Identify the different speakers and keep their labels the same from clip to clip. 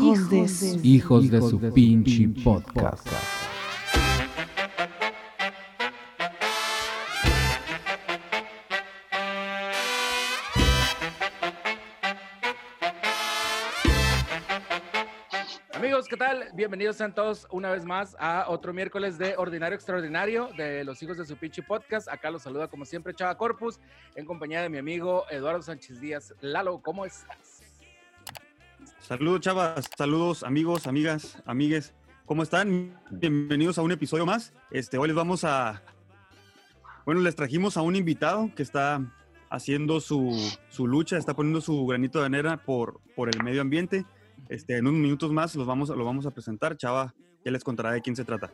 Speaker 1: Hijos, de su...
Speaker 2: Hijos de su pinche podcast.
Speaker 3: Amigos, ¿qué tal? Bienvenidos sean todos una vez más a otro miércoles de Ordinario Extraordinario de los hijos de su pinche podcast. Acá los saluda como siempre Chava Corpus en compañía de mi amigo Eduardo Sánchez Díaz. Lalo, ¿cómo estás?
Speaker 4: Saludos, chavas. Saludos, amigos, amigas, amigues. ¿Cómo están? Bienvenidos a un episodio más. Este, hoy les vamos a. Bueno, les trajimos a un invitado que está haciendo su, su lucha, está poniendo su granito de arena por, por el medio ambiente. Este, en unos minutos más los vamos, lo vamos a presentar. Chava, ya les contará de quién se trata.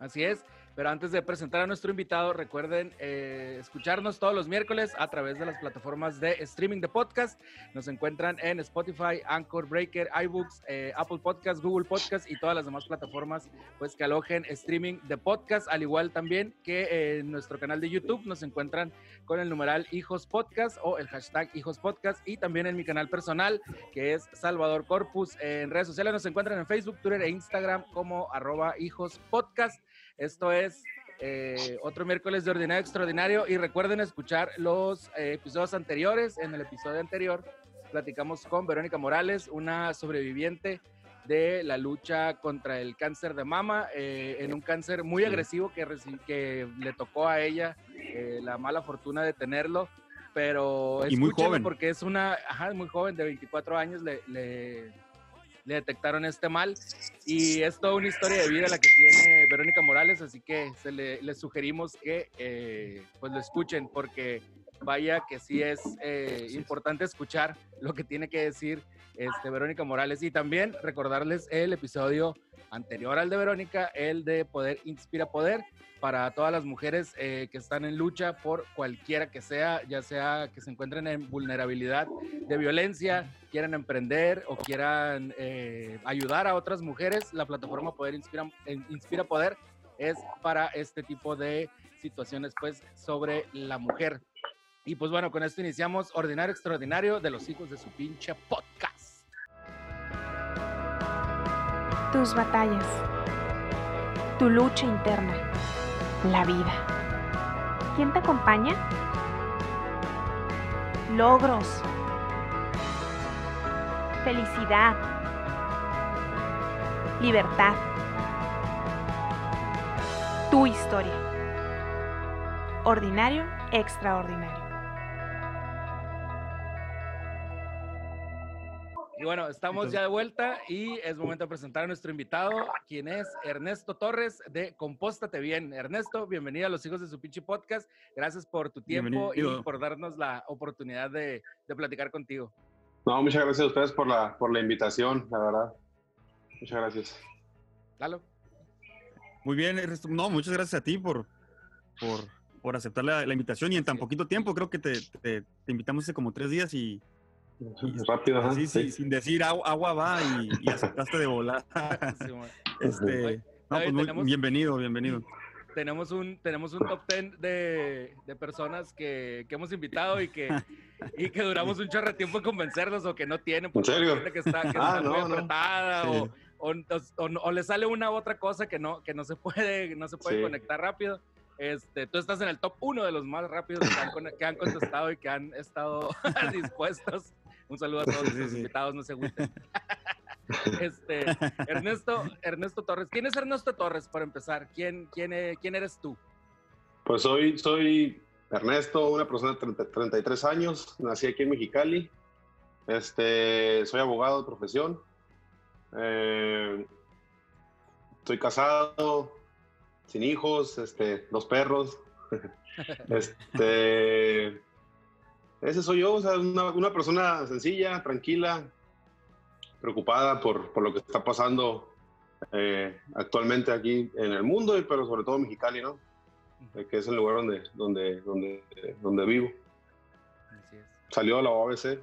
Speaker 3: Así es, pero antes de presentar a nuestro invitado, recuerden eh, escucharnos todos los miércoles a través de las plataformas de streaming de podcast. Nos encuentran en Spotify, Anchor, Breaker, iBooks, eh, Apple Podcast, Google Podcast y todas las demás plataformas pues, que alojen streaming de podcast, al igual también que en nuestro canal de YouTube nos encuentran con el numeral Hijos Podcast o el hashtag Hijos Podcast y también en mi canal personal que es Salvador Corpus. En redes sociales nos encuentran en Facebook, Twitter e Instagram como arroba Hijos Podcast. Esto es eh, otro miércoles de Ordinario Extraordinario y recuerden escuchar los eh, episodios anteriores. En el episodio anterior platicamos con Verónica Morales, una sobreviviente de la lucha contra el cáncer de mama, eh, en un cáncer muy agresivo que, que le tocó a ella eh, la mala fortuna de tenerlo. Pero
Speaker 4: Y muy joven.
Speaker 3: porque es una, ajá, muy joven, de 24 años, le, le, le detectaron este mal. Y es toda una historia de vida la que tiene Verónica Morales, así que se le, les sugerimos que eh, pues lo escuchen porque vaya que sí es eh, importante escuchar lo que tiene que decir este, Verónica Morales. Y también recordarles el episodio anterior al de Verónica, el de Poder Inspira Poder, para todas las mujeres eh, que están en lucha por cualquiera que sea, ya sea que se encuentren en vulnerabilidad de violencia, quieran emprender o quieran eh, ayudar a otras mujeres, la plataforma Poder Inspira, Inspira Poder es para este tipo de situaciones pues sobre la mujer. Y pues bueno, con esto iniciamos Ordinario Extraordinario de los hijos de su pinche podcast.
Speaker 1: Tus batallas. Tu lucha interna. La vida. ¿Quién te acompaña? Logros. Felicidad. Libertad. Tu historia. Ordinario, extraordinario.
Speaker 3: Y bueno, estamos ya de vuelta y es momento de presentar a nuestro invitado, quien es Ernesto Torres de Compóstate Bien. Ernesto, bienvenido a los hijos de su pinche podcast. Gracias por tu tiempo y por darnos la oportunidad de, de platicar contigo.
Speaker 5: No, muchas gracias a ustedes por la, por la invitación, la verdad. Muchas gracias.
Speaker 3: Lalo.
Speaker 4: Muy bien, Ernesto. no, muchas gracias a ti por, por, por aceptar la, la invitación y en tan
Speaker 3: Sí.
Speaker 4: poquito tiempo, creo que te, te- te invitamos hace como tres días y,
Speaker 5: Rápido,
Speaker 4: así, sí,
Speaker 5: sí.
Speaker 4: sin decir agua, agua va y, y aceptaste de volar. Este, no, pues muy- bienvenido, bienvenido.
Speaker 3: tenemos un, tenemos un top 10 de, de personas que, que hemos invitado y que, y que duramos un chorro de tiempo en convencerlos o que no tienen. porque
Speaker 5: serio?
Speaker 3: Que está, que
Speaker 5: Ah,
Speaker 3: está muy
Speaker 5: no, no.
Speaker 3: apretada
Speaker 4: Sí.
Speaker 3: o, o, o- o le sale una u otra cosa que no, que no se puede, no se puede
Speaker 5: Sí.
Speaker 3: conectar rápido. Este, tú estás en el top 1 de los más rápidos que han, que han contestado y que han estado dispuestos. Un saludo a todos
Speaker 4: sí,
Speaker 3: los
Speaker 4: sí.
Speaker 3: invitados, no se agüiten. Este, Ernesto, Ernesto Torres. ¿Quién es Ernesto Torres para empezar? ¿Quién, quién, e- quién eres tú?
Speaker 5: Pues soy, soy Ernesto, una persona de 30 33 años, nací aquí en Mexicali. Este, soy abogado de profesión. Eh, estoy casado, sin hijos, este, dos perros. este, ese soy yo, o sea, una, una persona sencilla, tranquila, preocupada por, por lo que está pasando eh, actualmente aquí en el mundo, y- pero sobre todo en Mexicali, ¿no? Eh, que es el lugar donde, donde, donde, donde vivo.
Speaker 3: Así es.
Speaker 5: Salió la OABC,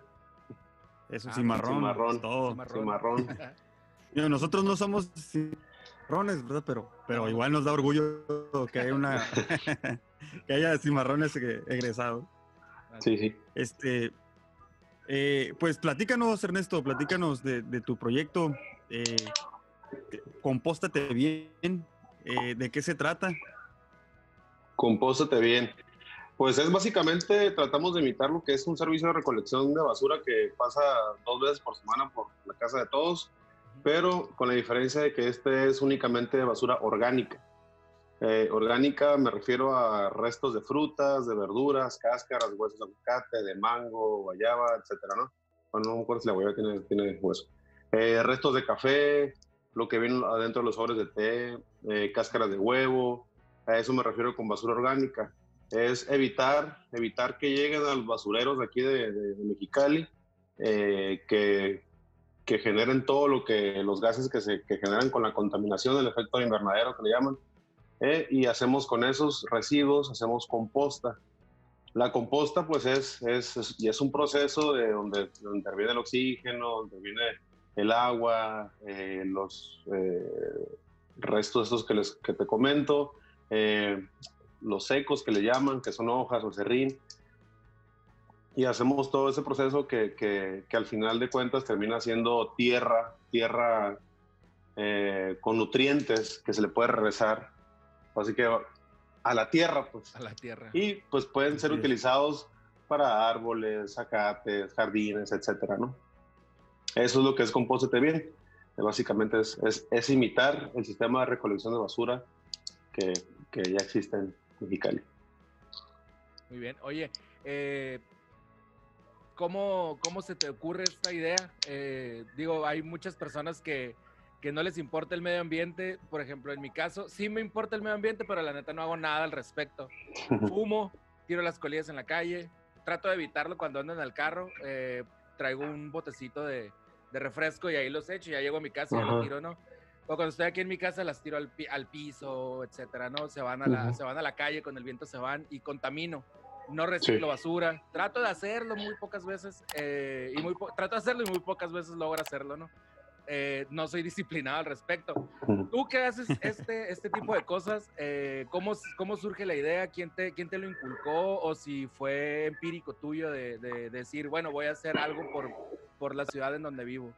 Speaker 4: Eso,
Speaker 3: Ah,
Speaker 4: cimarrón,
Speaker 5: cimarrón.
Speaker 4: es todo.
Speaker 3: Cimarrón.
Speaker 5: Cimarrón.
Speaker 4: Nosotros no somos cimarrones, ¿verdad? Pero, pero igual nos da orgullo que haya una que haya cimarrones egresados.
Speaker 5: Sí, sí.
Speaker 4: Este, Eh, pues platícanos, Ernesto, platícanos de, de tu proyecto. Eh, compóstate bien. Eh, ¿De qué se trata?
Speaker 5: Compóstate bien. Pues es básicamente, tratamos de imitar lo que es un servicio de recolección de basura que pasa dos veces por semana por la casa de todos, pero con la diferencia de que este es únicamente basura orgánica. Eh, orgánica me refiero a restos de frutas, de verduras, cáscaras, huesos de aguacate, de mango, guayaba, etcétera, ¿no? Bueno, no me acuerdo si la guayaba tiene, hueso. Eh, restos de café, lo que viene adentro de los sobres de té, eh, cáscaras de huevo, a eso me refiero con basura orgánica. Es evitar, evitar que lleguen a los basureros aquí de, Mexicali, que, que generen todo lo que, los gases que se generan con la contaminación, el efecto invernadero que le llaman, ¿eh? y hacemos con esos residuos, hacemos composta. La composta pues es, es, y es un proceso de donde, donde, interviene el oxígeno, donde interviene el agua, eh, los eh, restos estos que, les, que te comento, eh, los secos que le llaman, que son hojas o serrín, y hacemos todo ese proceso que, que, que, al final de cuentas termina siendo tierra, tierra eh, con nutrientes que se le puede regresar así que a la tierra, pues.
Speaker 3: A la tierra.
Speaker 5: Y pues pueden ser utilizados para árboles, zacates, jardines, etcétera, ¿no? Eso es lo que es Compósete Bien. Básicamente es, es, es, imitar el sistema de recolección de basura que, que ya existe en Mexicali.
Speaker 3: Muy bien. Oye, eh, ¿cómo, ¿cómo se te ocurre esta idea? Eh, digo, hay muchas personas que, que no les importa el medio ambiente. Por ejemplo, en mi caso, sí me importa el medio ambiente, pero la neta no hago nada al respecto. Fumo, tiro las colillas en la calle, trato de evitarlo cuando ando en el carro. Eh, traigo un botecito de, de, refresco y ahí los echo. Ya llego a mi casa y ya lo tiro, ¿no? O cuando estoy aquí en mi casa las tiro al, pi al piso, etcétera, ¿no? Se van, a la, uh -huh. se van a la calle, con el viento se van y contamino. No reciclo sí. basura. Trato de hacerlo muy pocas veces. Eh, y muy trato de hacerlo y muy pocas veces logro hacerlo, ¿no? Eh, no soy disciplinado al respecto. ¿Tú qué haces este, este tipo de cosas? Eh, ¿cómo, ¿Cómo surge la idea? ¿Quién te, ¿Quién te lo inculcó? ¿O si fue empírico tuyo de, de, de decir, bueno, voy a hacer algo por, por la ciudad en donde vivo?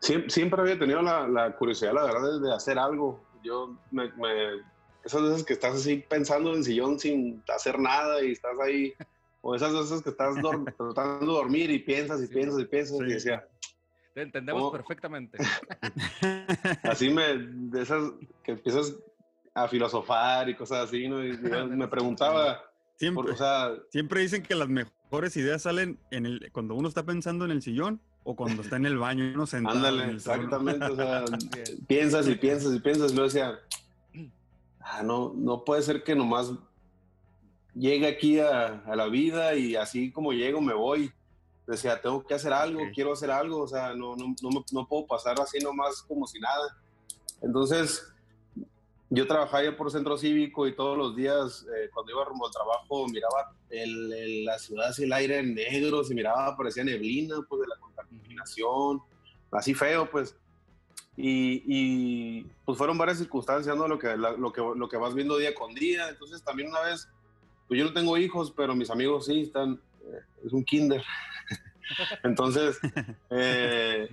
Speaker 5: Siempre, siempre había tenido la, la, curiosidad, la verdad, de, hacer algo. Yo me, me, esas veces que estás así pensando en el sillón sin hacer nada y estás ahí, o esas veces que estás tratando de dormir y piensas y sí, piensas y piensas sí. y decía,
Speaker 3: te entendemos ¿Cómo? perfectamente.
Speaker 5: Así me, de esas que empiezas a filosofar y cosas así, ¿no? Y me preguntaba.
Speaker 4: Siempre, por, o sea, siempre dicen que las mejores ideas salen en el, cuando uno está pensando en el sillón o cuando está en el baño, uno sentado.
Speaker 5: Ándale, exactamente. o sea, piensas y piensas y piensas. Y luego decía, ah, no, no puede ser que nomás llegue aquí a, a la vida y así como llego me voy decía, tengo que hacer algo, okay. quiero hacer algo, o sea, no, no, no, no, puedo pasar así nomás como si nada. Entonces, yo trabajaba ya por centro cívico y todos los días, eh, cuando iba rumbo al trabajo, miraba el, el, la ciudad así, el aire negro, se miraba, parecía neblina, pues, de la contaminación, así feo, pues. Y, y pues fueron varias circunstancias, ¿no? Lo que, la, lo, que, lo que vas viendo día con día. Entonces, también una vez, pues yo no tengo hijos, pero mis amigos sí están, eh, es un kinder. Entonces, eh,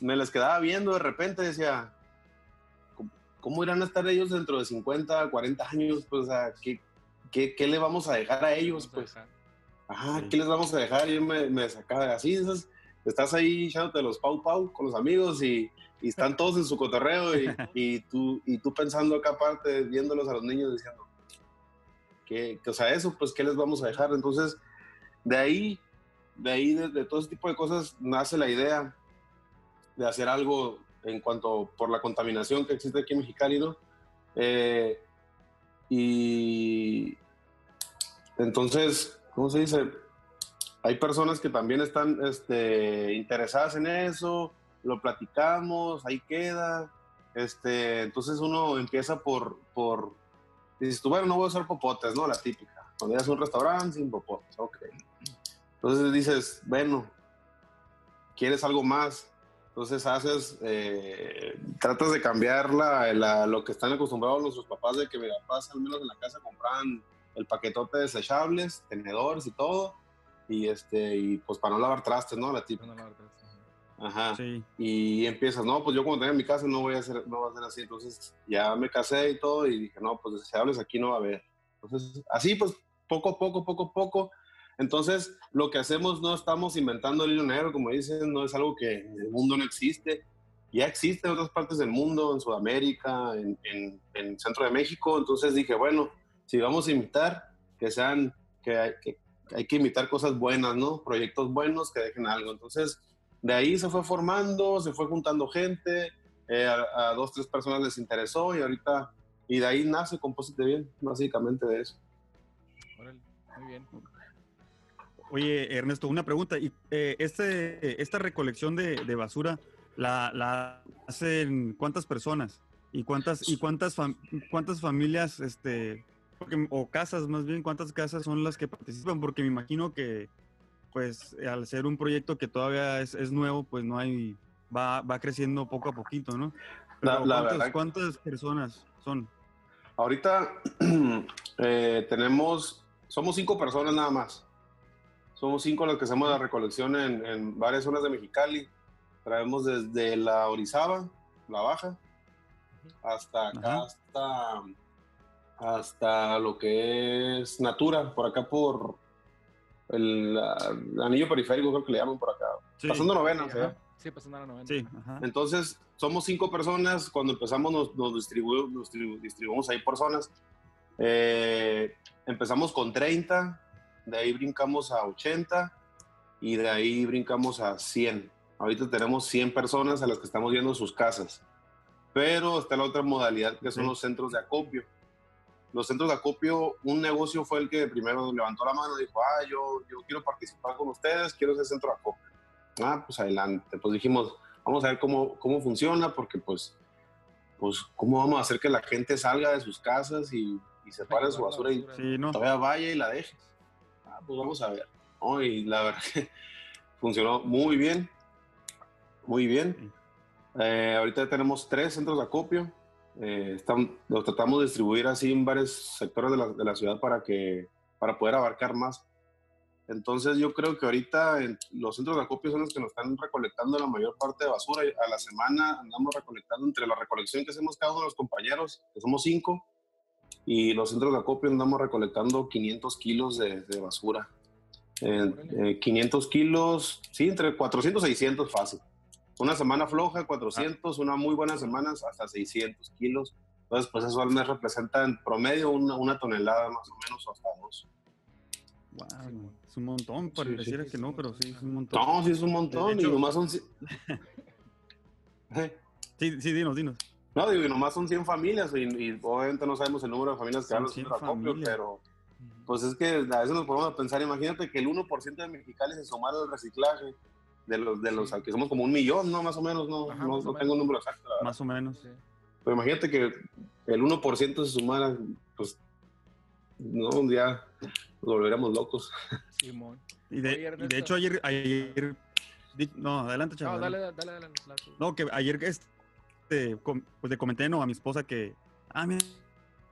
Speaker 5: me les quedaba viendo de repente, decía, ¿cómo irán a estar ellos dentro de 50, 40 años? Pues, o sea, ¿qué, qué, qué le vamos a dejar a ellos? Pues, ajá. ¿qué les vamos a dejar? Y yo me, me sacaba así, esas, estás ahí echándote los pau pau con los amigos y, y están todos en su cotorreo y, y, tú, y tú pensando acá aparte, viéndolos a los niños diciendo, que, que, o sea, eso, pues, ¿qué les vamos a dejar? Entonces, de ahí de ahí, de, de, todo ese tipo de cosas, nace la idea de hacer algo en cuanto por la contaminación que existe aquí en Mexicali, ¿no? Eh, y entonces, ¿cómo se dice? Hay personas que también están este, interesadas en eso, lo platicamos, ahí queda. Este, entonces uno empieza por, por, dices tú, bueno, no voy a usar popotes, ¿no? La típica. Cuando llegas a un restaurante sin popotes, ok. Entonces dices, bueno, ¿quieres algo más? Entonces haces, eh, tratas de cambiar la, la, lo que están acostumbrados nuestros papás de que mi papás al menos en la casa compraban el paquetote de desechables, tenedores y todo. y este, y pues para no lavar trastes, ¿no? La
Speaker 3: no.
Speaker 5: Ajá.
Speaker 4: Sí.
Speaker 5: Y empiezas, no, pues yo cuando tenga mi casa no voy a hacer, no va a ser así. Entonces ya me casé y todo y dije, no, pues deseables aquí no va a haber. Entonces, así pues poco a poco, poco a poco. Entonces, lo que hacemos no estamos inventando el hilo negro, como dicen, no es algo que en el mundo no existe. Ya existe en otras partes del mundo, en Sudamérica, en, en, en Centro de México. Entonces dije, bueno, si vamos a imitar, que sean, que hay que, imitar cosas buenas, ¿no? Proyectos buenos que dejen algo. Entonces, de ahí se fue formando, se fue juntando gente, eh, a, dos, tres personas les interesó y ahorita, y de ahí nace Compósite Bien, básicamente de eso.
Speaker 3: Muy bien.
Speaker 4: Oye, Ernesto, una pregunta. ¿Y, eh, este, ¿Esta recolección de, de basura la, la, hacen cuántas personas? ¿Y cuántas, y cuántas, fam cuántas familias, este, porque, o casas más bien, cuántas casas son las que participan? Porque me imagino que, pues, al ser un proyecto que todavía es, es nuevo, pues no hay, va, va creciendo poco a poquito, ¿no?
Speaker 5: La, la
Speaker 4: ¿cuántas,
Speaker 5: verdad-
Speaker 4: ¿Cuántas personas son?
Speaker 5: Ahorita eh, tenemos, somos cinco personas nada más. Somos cinco las que hacemos la recolección en, en varias zonas de Mexicali. Traemos desde la Orizaba, la Baja, hasta acá,
Speaker 4: Ajá.
Speaker 5: hasta, hasta lo que es Natura, por acá por el, ah, anillo periférico, creo que le llaman por acá.
Speaker 4: Sí,
Speaker 5: Pasando novena. ¿verdad?
Speaker 3: Sí, pasando a la 90.
Speaker 4: Sí, ajá.
Speaker 5: Entonces, somos cinco personas. Cuando empezamos, nos, nos, distribu- nos distribu- distribuimos ahí por zonas. Eh, empezamos con 30, de ahí brincamos a 80 y de ahí brincamos a 100. Ahorita tenemos 100 personas a las que estamos viendo sus casas. Pero está la otra modalidad que son
Speaker 4: Sí.
Speaker 5: los centros de acopio. Los centros de acopio, un negocio fue el que primero levantó la mano y dijo, ah, yo, yo quiero participar con ustedes, quiero ser centro de acopio. Ah, pues adelante. Pues dijimos, vamos a ver cómo, cómo funciona, porque pues, pues, ¿cómo vamos a hacer que la gente salga de sus casas y, y separe su basura y
Speaker 4: Sí, no.
Speaker 5: todavía vaya y la deje? Pues vamos a ver. ¿no? Y la verdad que funcionó muy bien, muy bien. Eh, ahorita tenemos tres centros de acopio. Eh, están- los tratamos de distribuir así en varios sectores de la, de la ciudad para, que, para poder abarcar más. Entonces yo creo que ahorita en- los centros de acopio son los que nos están recolectando la mayor parte de basura. A la semana andamos recolectando entre la recolección que hacemos cada uno de los compañeros, que somos cinco, y los centros de acopio andamos recolectando 500 kilos de, de basura. Eh, eh, 500 kilos, sí, entre 400 y 600 fácil. Una semana floja, 400, una muy buena semana, hasta 600 kilos. Entonces, pues eso al mes representa en promedio una, una tonelada más o menos, o hasta dos.
Speaker 4: Wow, es un montón,
Speaker 5: Sí,
Speaker 4: pareciera
Speaker 5: sí,
Speaker 4: que no, pero
Speaker 3: sí.
Speaker 4: es un montón.
Speaker 5: No, sí es un montón,
Speaker 4: hecho-
Speaker 5: y nomás son... Eh,
Speaker 4: Sí, sí, dinos, dinos.
Speaker 5: No, digo, y nomás son 100 familias, y, y obviamente no sabemos el número de familias que
Speaker 4: Son
Speaker 5: dan los
Speaker 4: 100
Speaker 5: centros de acopio, pero pues es que a veces nos ponemos a pensar, imagínate que el 1% de Mexicali se sumara al reciclaje de los, de los
Speaker 3: Sí.
Speaker 5: que somos como un millón, ¿no? Más o menos, no,
Speaker 3: Ajá,
Speaker 5: no, no
Speaker 3: menos.
Speaker 5: tengo un número exacto, la.
Speaker 4: Más o menos.
Speaker 3: Sí.
Speaker 5: Pero imagínate que el 1% se sumara, pues, no, ya nos volveríamos locos.
Speaker 3: Simón.
Speaker 4: Y de,
Speaker 3: Oye,
Speaker 4: y de hecho ayer, ayer no, adelante,
Speaker 3: No,
Speaker 4: chaval.
Speaker 3: dale, dale, dale. dale, dale.
Speaker 4: No, que ayer este, com- pues le comenté no, a mi esposa que, ah, mira,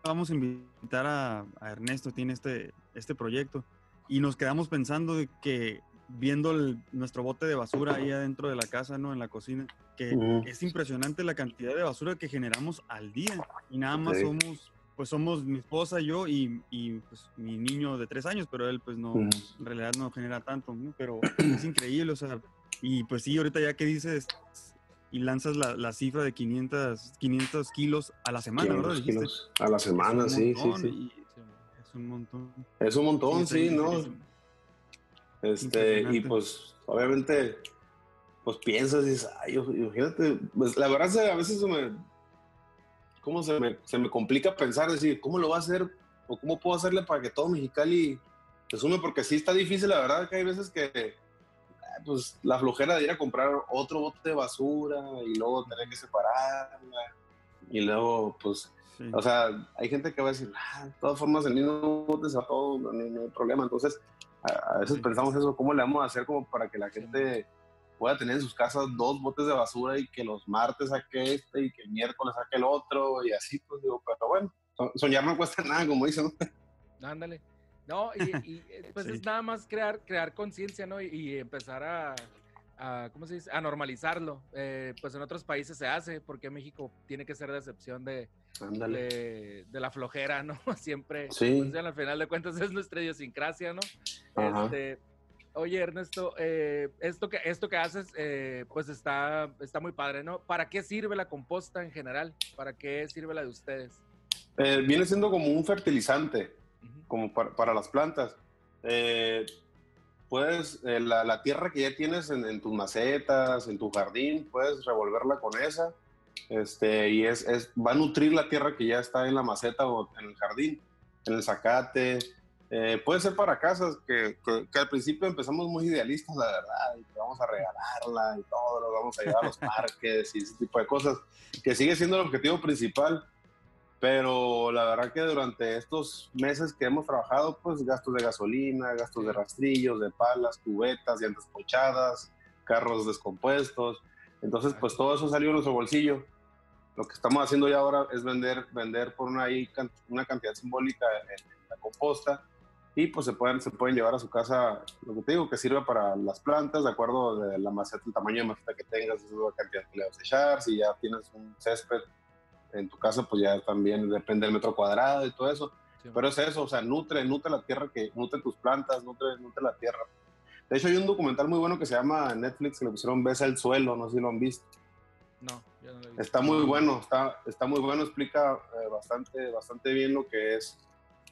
Speaker 4: vamos a invitar a, a Ernesto, tiene este, este proyecto. Y nos quedamos pensando que viendo el- nuestro bote de basura ahí adentro de la casa, ¿no? En la cocina, que
Speaker 5: Ujú.
Speaker 4: es impresionante la cantidad de basura que generamos al día. Y nada más somos, pues somos mi esposa, yo y, y, pues mi niño de tres años, pero él pues no,
Speaker 5: Ujú.
Speaker 4: en realidad no genera tanto, ¿no? pero es increíble, o sea, y pues sí, ahorita ya que dices y lanzas la, la cifra de 500, 500 kilos a la semana, ¿verdad?
Speaker 5: 500
Speaker 4: Dijiste.
Speaker 5: kilos a la semana,
Speaker 4: Es
Speaker 5: sí, sí, sí.
Speaker 4: Es un montón.
Speaker 5: Es un montón, sí, ¿no? Este, y pues, obviamente, pues piensas y dices, ay, imagínate, pues la verdad se- a veces se me, ¿cómo se me, se me complica pensar, decir, ¿cómo lo va a hacer o cómo puedo hacerle para que todo Mexicali se sume? Porque sí está difícil, la verdad que hay veces que, pues, la flojera de ir a comprar otro bote de basura y luego tener que separarla y luego, pues,
Speaker 4: Sí.
Speaker 5: o sea, hay gente que va a decir, ah, de todas formas, el mismo bote se va todo, no, no- hay problema. Entonces, a, a veces
Speaker 4: Sí.
Speaker 5: pensamos eso, ¿cómo le vamos a hacer como para que la gente pueda tener en sus casas dos botes de basura y que los martes saque este y que el miércoles saque el otro y así, pues digo, pero bueno, so- soñar no cuesta nada, como dicen.
Speaker 3: Ándale. No, y, y, eh, pues
Speaker 4: Sí.
Speaker 3: es nada más crear, crear conciencia, ¿no? Y, y empezar a, a, ¿cómo se dice? A normalizarlo. Eh, pues en otros países se hace, porque México tiene que ser de excepción de, de, de la flojera, ¿no? Siempre,
Speaker 5: Sí.
Speaker 3: pues, al final de cuentas es nuestra idiosincrasia, ¿no? Este, oye, Ernesto, eh, esto, que, esto que haces, eh, pues está, está muy padre, ¿no? ¿Para qué sirve la composta en general? ¿Para qué sirve la de ustedes?
Speaker 5: Viene siendo como un fertilizante, Como para, para las plantas. Eh, puedes, eh, la, la tierra que ya tienes en, en tus macetas, en tu jardín, puedes revolverla con esa. Este, y es, es, va a nutrir la tierra que ya está en la maceta o en el jardín, en el zacate. Eh, puede ser para casas que, que- que al principio empezamos muy idealistas, la verdad, y que vamos a regalarla y todo, lo vamos a llevar a los parques y ese tipo de cosas, que sigue siendo el objetivo principal, pero la verdad que durante estos meses que hemos trabajado, pues gastos de gasolina, gastos de rastrillos, de palas, cubetas, llantas ponchadas, carros descompuestos. Entonces, pues todo eso salió de nuestro bolsillo. Lo que estamos haciendo ya ahora es vender, vender por una, una cantidad simbólica en, en la composta y pues se pueden, se pueden llevar a su casa, lo que te digo, que sirve para las plantas, de acuerdo de la maceta, el tamaño de maceta que tengas, es la cantidad que le vas a echar. Si ya tienes un césped en tu casa, pues ya también depende del metro cuadrado y todo eso.
Speaker 3: Sí.
Speaker 5: Pero es eso, o sea, nutre, nutre la tierra, que nutre tus plantas, nutre, nutre la tierra. De hecho, hay un documental muy bueno que se llama Netflix, que le pusieron Besa el suelo, no sé si lo han visto.
Speaker 3: No, yo no lo he visto.
Speaker 5: Está muy bueno, está, está muy bueno, explica eh, bastante, bastante bien lo que es,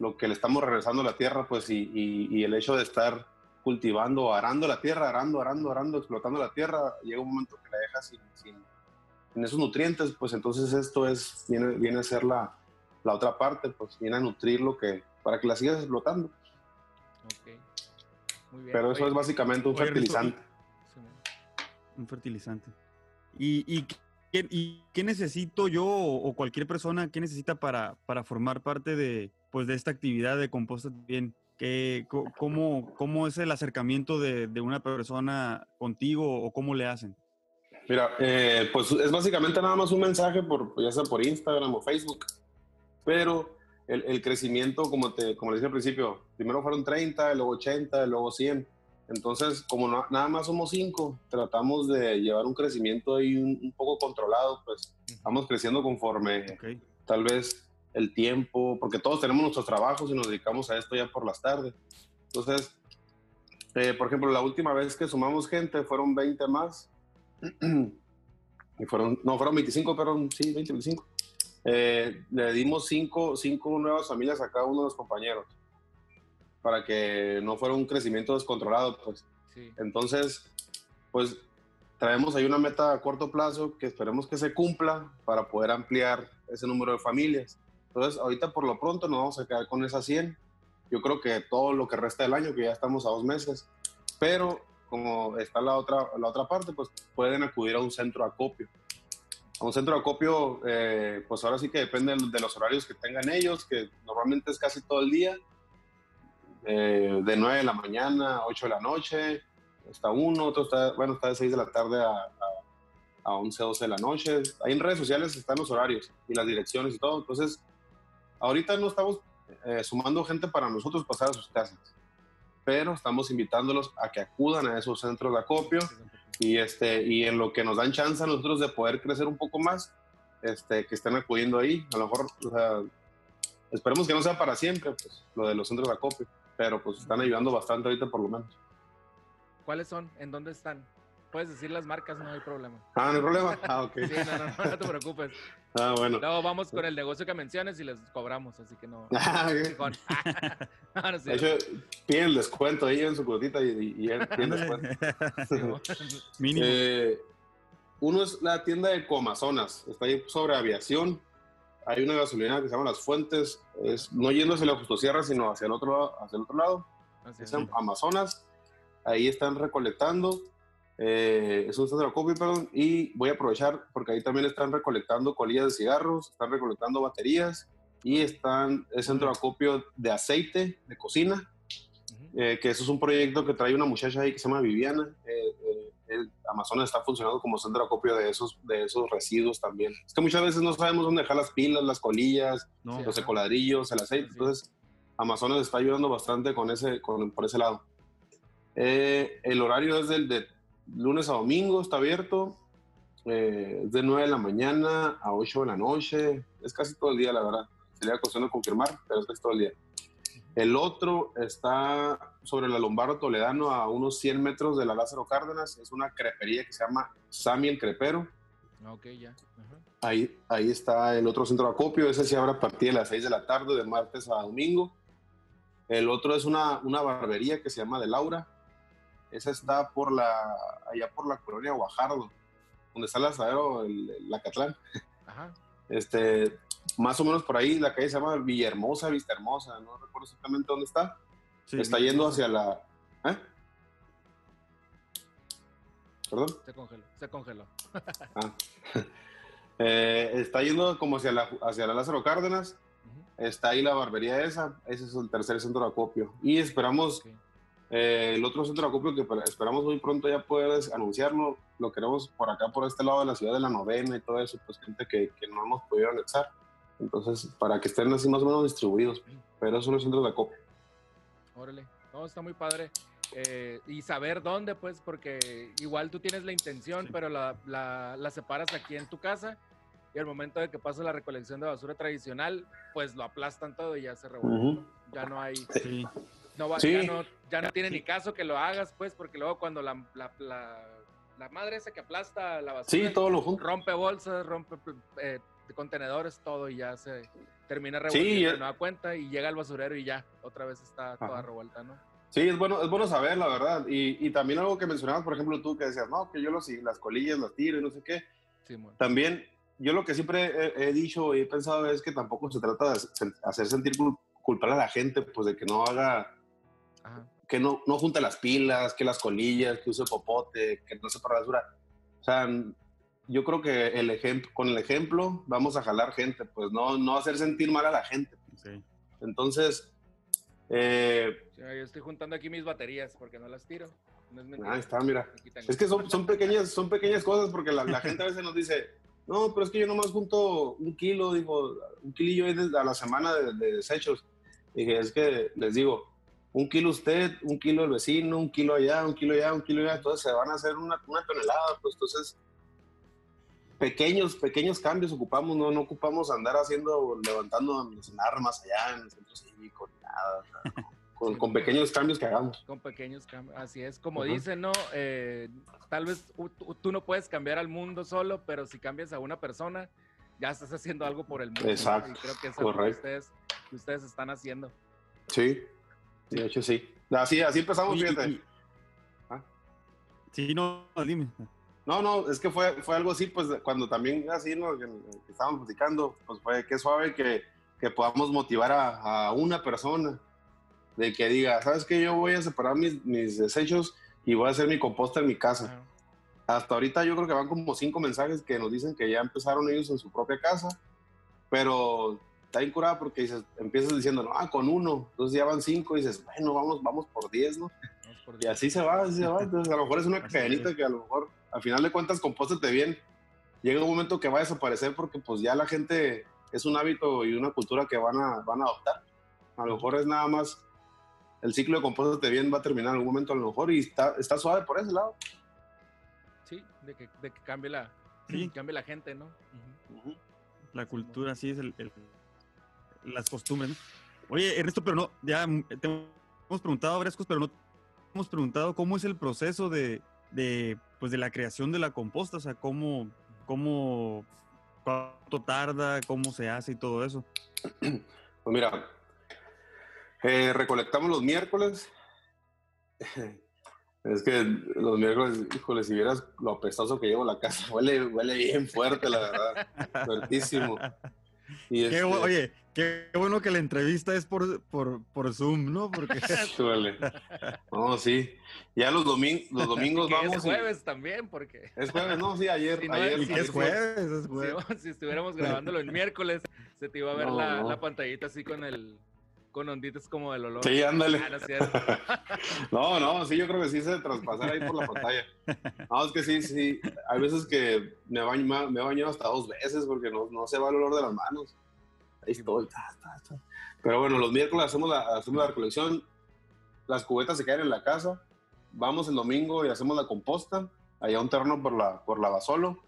Speaker 5: lo que le estamos regresando a la tierra, pues, y, y- y el hecho de estar cultivando, arando la tierra, arando, arando, arando, explotando la tierra, llega un momento que la dejas sin, sin- sin esos nutrientes, pues entonces esto es, viene, viene a ser la, la otra parte, pues viene a nutrir lo que, para que la sigas explotando.
Speaker 3: Ok. Muy bien.
Speaker 5: Pero eso
Speaker 3: Oye,
Speaker 5: es básicamente un
Speaker 4: Oye,
Speaker 5: fertilizante.
Speaker 4: Un fertilizante. ¿Y, y, qué, y qué necesito yo o, cualquier persona, qué necesita para, para formar parte de, pues, de esta actividad de composta bien? ¿Qué, cómo, ¿Cómo es el acercamiento de, de una persona contigo o cómo le hacen?
Speaker 5: Mira, eh, pues es básicamente nada más un mensaje, por, ya sea por Instagram o Facebook, pero el, el crecimiento, como, te, como les dije al principio, primero fueron 30, luego 80, luego 100. Entonces, como no- nada más somos 5, tratamos de llevar un crecimiento ahí un, un poco controlado, pues vamos creciendo conforme
Speaker 4: Ok.
Speaker 5: tal vez el tiempo, porque todos tenemos nuestros trabajos y nos dedicamos a esto ya por las tardes. Entonces, eh, por ejemplo, la última vez que sumamos gente fueron 20 más. Y fueron, no, fueron 25, pero sí, 20, 25. Eh, le dimos 5 cinco nuevas familias a cada uno de los compañeros para que no fuera un crecimiento descontrolado, pues.
Speaker 3: Sí.
Speaker 5: Entonces, pues traemos ahí una meta a corto plazo que esperemos que se cumpla para poder ampliar ese número de familias. Entonces, ahorita por lo pronto nos vamos a quedar con esas 100. Yo creo que todo lo que resta del año, que ya estamos a dos meses, pero como está la otra, la otra parte, pues pueden acudir a un centro de acopio. A un centro de acopio, eh, pues ahora sí que depende de los horarios que tengan ellos, que normalmente es casi todo el día, eh, de 9 de la mañana a 8 de la noche, está uno, otro está, bueno, está de 6 de la tarde a, a, a 11, 12 de la noche. Ahí en redes sociales están los horarios y las direcciones y todo. Entonces, ahorita no estamos eh, sumando gente para nosotros pasar a sus casas, pero estamos invitándolos a que acudan a esos centros de acopio y, este, y en lo que nos dan chance a nosotros de poder crecer un poco más, este, que estén acudiendo ahí. A lo mejor, o sea, esperemos que no sea para siempre, pues, lo de los centros de acopio, pero pues están ayudando bastante ahorita por lo menos.
Speaker 3: ¿Cuáles son? ¿En dónde están? Puedes decir las marcas, no hay problema.
Speaker 5: Ah, no hay problema. Ah, ok.
Speaker 3: Sí, no, no, no, no te preocupes.
Speaker 5: Ah, bueno.
Speaker 3: Luego vamos con el negocio que menciones y les cobramos, así que no.
Speaker 5: Ah, ok.
Speaker 3: fijón. No, no es
Speaker 5: De hecho, piden descuento ahí en su cotita y, y, y él piden descuento.
Speaker 3: Sí, mo-
Speaker 4: Mínimo.
Speaker 5: Eh, uno es la tienda de Comazonas, está ahí sobre aviación. Hay una gasolina que se llama Las Fuentes, es no yendo hacia la Justosierra, sino hacia el otro, lado- hacia el otro lado.
Speaker 3: así
Speaker 5: es. en Amazonas. Ahí están recolectando. Eh, es un centro de acopio, perdón. Y voy a aprovechar porque ahí también están recolectando colillas de cigarros, están recolectando baterías y están el centro de acopio de aceite de cocina eh, que eso es un proyecto que trae una muchacha ahí que se llama Viviana. Eh, eh, el Amazonas está funcionando como centro de acopio de esos, de esos residuos también. Es que muchas veces no sabemos dónde dejar las pilas, las colillas,
Speaker 4: No,
Speaker 5: los ecoladrillos, el aceite. Entonces, Amazonas está ayudando bastante con ese, con, por ese lado. Eh, el horario es del de lunes a domingo, está abierto. Eh, es de 9 de la mañana a 8 de la noche. Es casi todo el día, la verdad. Sería cuestión de confirmar, pero es casi todo el día. El otro está sobre la Lombardo Toledano a unos 100 metros de la Lázaro Cárdenas. Es una crepería que se llama Sami el Crepero.
Speaker 3: Ah, Ok, ya. Ajá.
Speaker 5: Ahí, ahí está el otro centro de acopio. Ese se abre a partir de las 6 de la tarde, de martes a domingo. El otro es una, una barbería que se llama De Laura. Esa está por la, allá por la colonia Guajardo, donde está el asadero, el, el Acatlán.
Speaker 3: Ajá.
Speaker 5: Este, más o menos por ahí, la calle se llama Villahermosa, Vista Hermosa, no recuerdo exactamente dónde está.
Speaker 4: Sí,
Speaker 5: está yendo hacia la... ¿eh? ¿Perdón?
Speaker 3: Se congeló. Se congeló.
Speaker 5: Ah. Eh, está yendo como hacia la, hacia la Lázaro Cárdenas. Está ahí la barbería esa. Ese es el tercer centro de acopio. Y esperamos. Eh, el otro centro de acopio que esperamos muy pronto ya poder anunciarlo. Lo queremos por acá, por este lado de la ciudad de la novena y todo eso. Pues gente que, que no hemos podido anexar. Entonces, para que estén así más o menos distribuidos. Pero son los centros de acopio.
Speaker 3: Órale. No, está muy padre. Eh, y saber dónde, pues, porque igual tú tienes la intención,
Speaker 4: Sí.
Speaker 3: pero la, la- la separas aquí en tu casa y al momento de que pasa la recolección de basura tradicional, pues lo aplastan todo y ya se revuelve.
Speaker 5: Ujú.
Speaker 3: Ya no hay,
Speaker 4: Sí.
Speaker 3: No va-
Speaker 5: Sí.
Speaker 3: ya, no, ya no tiene ni caso que lo hagas, pues, porque luego cuando la, la, la- la madre esa que aplasta la basura
Speaker 5: Sí, todo lo junto.
Speaker 3: rompe bolsas, rompe eh, contenedores, todo y ya se termina
Speaker 5: Sí,
Speaker 3: revolviendo
Speaker 5: ya-
Speaker 3: de nueva cuenta y llega al basurero y ya, otra vez está toda
Speaker 5: Ajá.
Speaker 3: revuelta, ¿no?
Speaker 5: Sí, es bueno, es bueno saber, la verdad. Y, y también algo que mencionabas, por ejemplo, tú que decías, no, que yo los, las colillas las tiro y no sé qué.
Speaker 3: Sí.
Speaker 5: También, yo lo que siempre he, he dicho y he pensado es que tampoco se trata de hacer sentir cul- culpable a la gente, pues de que no haga,
Speaker 3: Ajá.
Speaker 5: que no, no junte las pilas, que las colillas, que use popote, que no separa basura. O sea, yo creo que el ejemplo, con el ejemplo vamos a jalar gente, pues no, no hacer sentir mal a la gente.
Speaker 4: Sí.
Speaker 5: Entonces, eh,
Speaker 3: Sí, yo estoy juntando aquí mis baterías porque no las tiro. No es mentira.
Speaker 5: ahí está, mira. Es que son, son, pequeñas, son pequeñas cosas porque la, la gente a veces nos dice, no, pero es que yo nomás junto un kilo, digo, un kilillo a la semana de, de desechos. Dije, es que les digo, un kilo usted, un kilo el vecino, un kilo allá, un kilo allá, un kilo allá, entonces se van a hacer una, una tonelada, pues entonces pequeños, pequeños cambios ocupamos, no, no ocupamos andar haciendo, levantando en armas allá en el centro cívico, nada, con, con pequeños cambios que hagamos.
Speaker 3: Con pequeños cambios. Así es, como dicen, ¿no? Eh, tal vez tú, no puedes cambiar al mundo solo, pero si cambias a una persona, ya estás haciendo algo por el mundo. ¿no?
Speaker 5: Exacto,
Speaker 3: Y creo que eso es lo que
Speaker 5: correcto.
Speaker 3: ustedes, que ustedes están haciendo.
Speaker 5: Sí, de hecho sí. Así, así empezamos,
Speaker 4: Oye,
Speaker 5: fíjate.
Speaker 4: y-
Speaker 5: Ah.
Speaker 4: Sí, no, dime.
Speaker 5: No, no, es que fue, fue algo así, pues cuando también así, ¿no? que, que estábamos platicando, pues fue que suave que, que podamos motivar a, a una persona de que diga, ¿sabes qué? Yo voy a separar mis, mis desechos y voy a hacer mi composta en mi casa.
Speaker 3: Ajá.
Speaker 5: Hasta ahorita yo creo que van como cinco mensajes que nos dicen que ya empezaron ellos en su propia casa, pero está bien curada porque dices, empiezas diciendo, no, ah, con uno, entonces ya van cinco y dices, bueno, vamos, vamos por diez, ¿no?
Speaker 3: Vamos por
Speaker 5: Y así se va, así se va. Entonces, a lo mejor es una cadenita que a lo mejor, al final de cuentas, compóstate bien. Llega un momento que va a desaparecer porque pues ya la gente es un hábito y una cultura que van a, van a adoptar. A lo mejor es nada más, el ciclo de compóstate bien va a terminar en algún momento a lo mejor y está, está suave por ese lado.
Speaker 3: Sí, de que, de que cambie, la,
Speaker 4: Sí.
Speaker 3: cambie la gente, ¿no?
Speaker 4: La cultura, sí, es el, el- las costumbres. ¿no? Oye, Ernesto, pero no, ya mm, te hemos preguntado varias cosas, pero no te hemos preguntado cómo es el proceso de, de, pues, de la creación de la composta, o sea, cómo, cómo, cuánto tarda, cómo se hace y todo eso.
Speaker 5: Pues mira, eh, recolectamos los miércoles. Es que los miércoles, híjole, si vieras lo apestoso que llevo a la casa, huele, huele bien fuerte, la verdad. Fuertísimo. Y
Speaker 4: Qué
Speaker 5: este,
Speaker 4: bu- oye, qué bueno que la entrevista es por, por, por Zoom, ¿no? Porque.
Speaker 5: No, sí. Ya los, domin- los domingos vamos.
Speaker 3: es
Speaker 5: y-
Speaker 3: jueves también, porque
Speaker 5: Es jueves, no, sí, ayer.
Speaker 3: Si no
Speaker 5: ayer
Speaker 3: es-
Speaker 4: y
Speaker 3: sí,
Speaker 4: es jueves, es
Speaker 3: si,
Speaker 4: jueves.
Speaker 3: si estuviéramos grabándolo el miércoles, se te iba a ver
Speaker 5: No,
Speaker 3: la,
Speaker 5: no.
Speaker 3: la pantallita así con el con onditas como del olor.
Speaker 5: Sí, ándale.
Speaker 3: Ah, no.
Speaker 5: No, sí, yo creo que sí se traspasar ahí por la pantalla. No, es que sí, sí. Hay veces que me baño, me he bañado hasta dos veces porque no, no se va el olor de las manos. ahí estoy. ta, ta, ta. Pero bueno, los miércoles hacemos la, hacemos la recolección, las cubetas se quedan en la casa, vamos el domingo y hacemos la composta, allá un terreno por la, por la Basolo.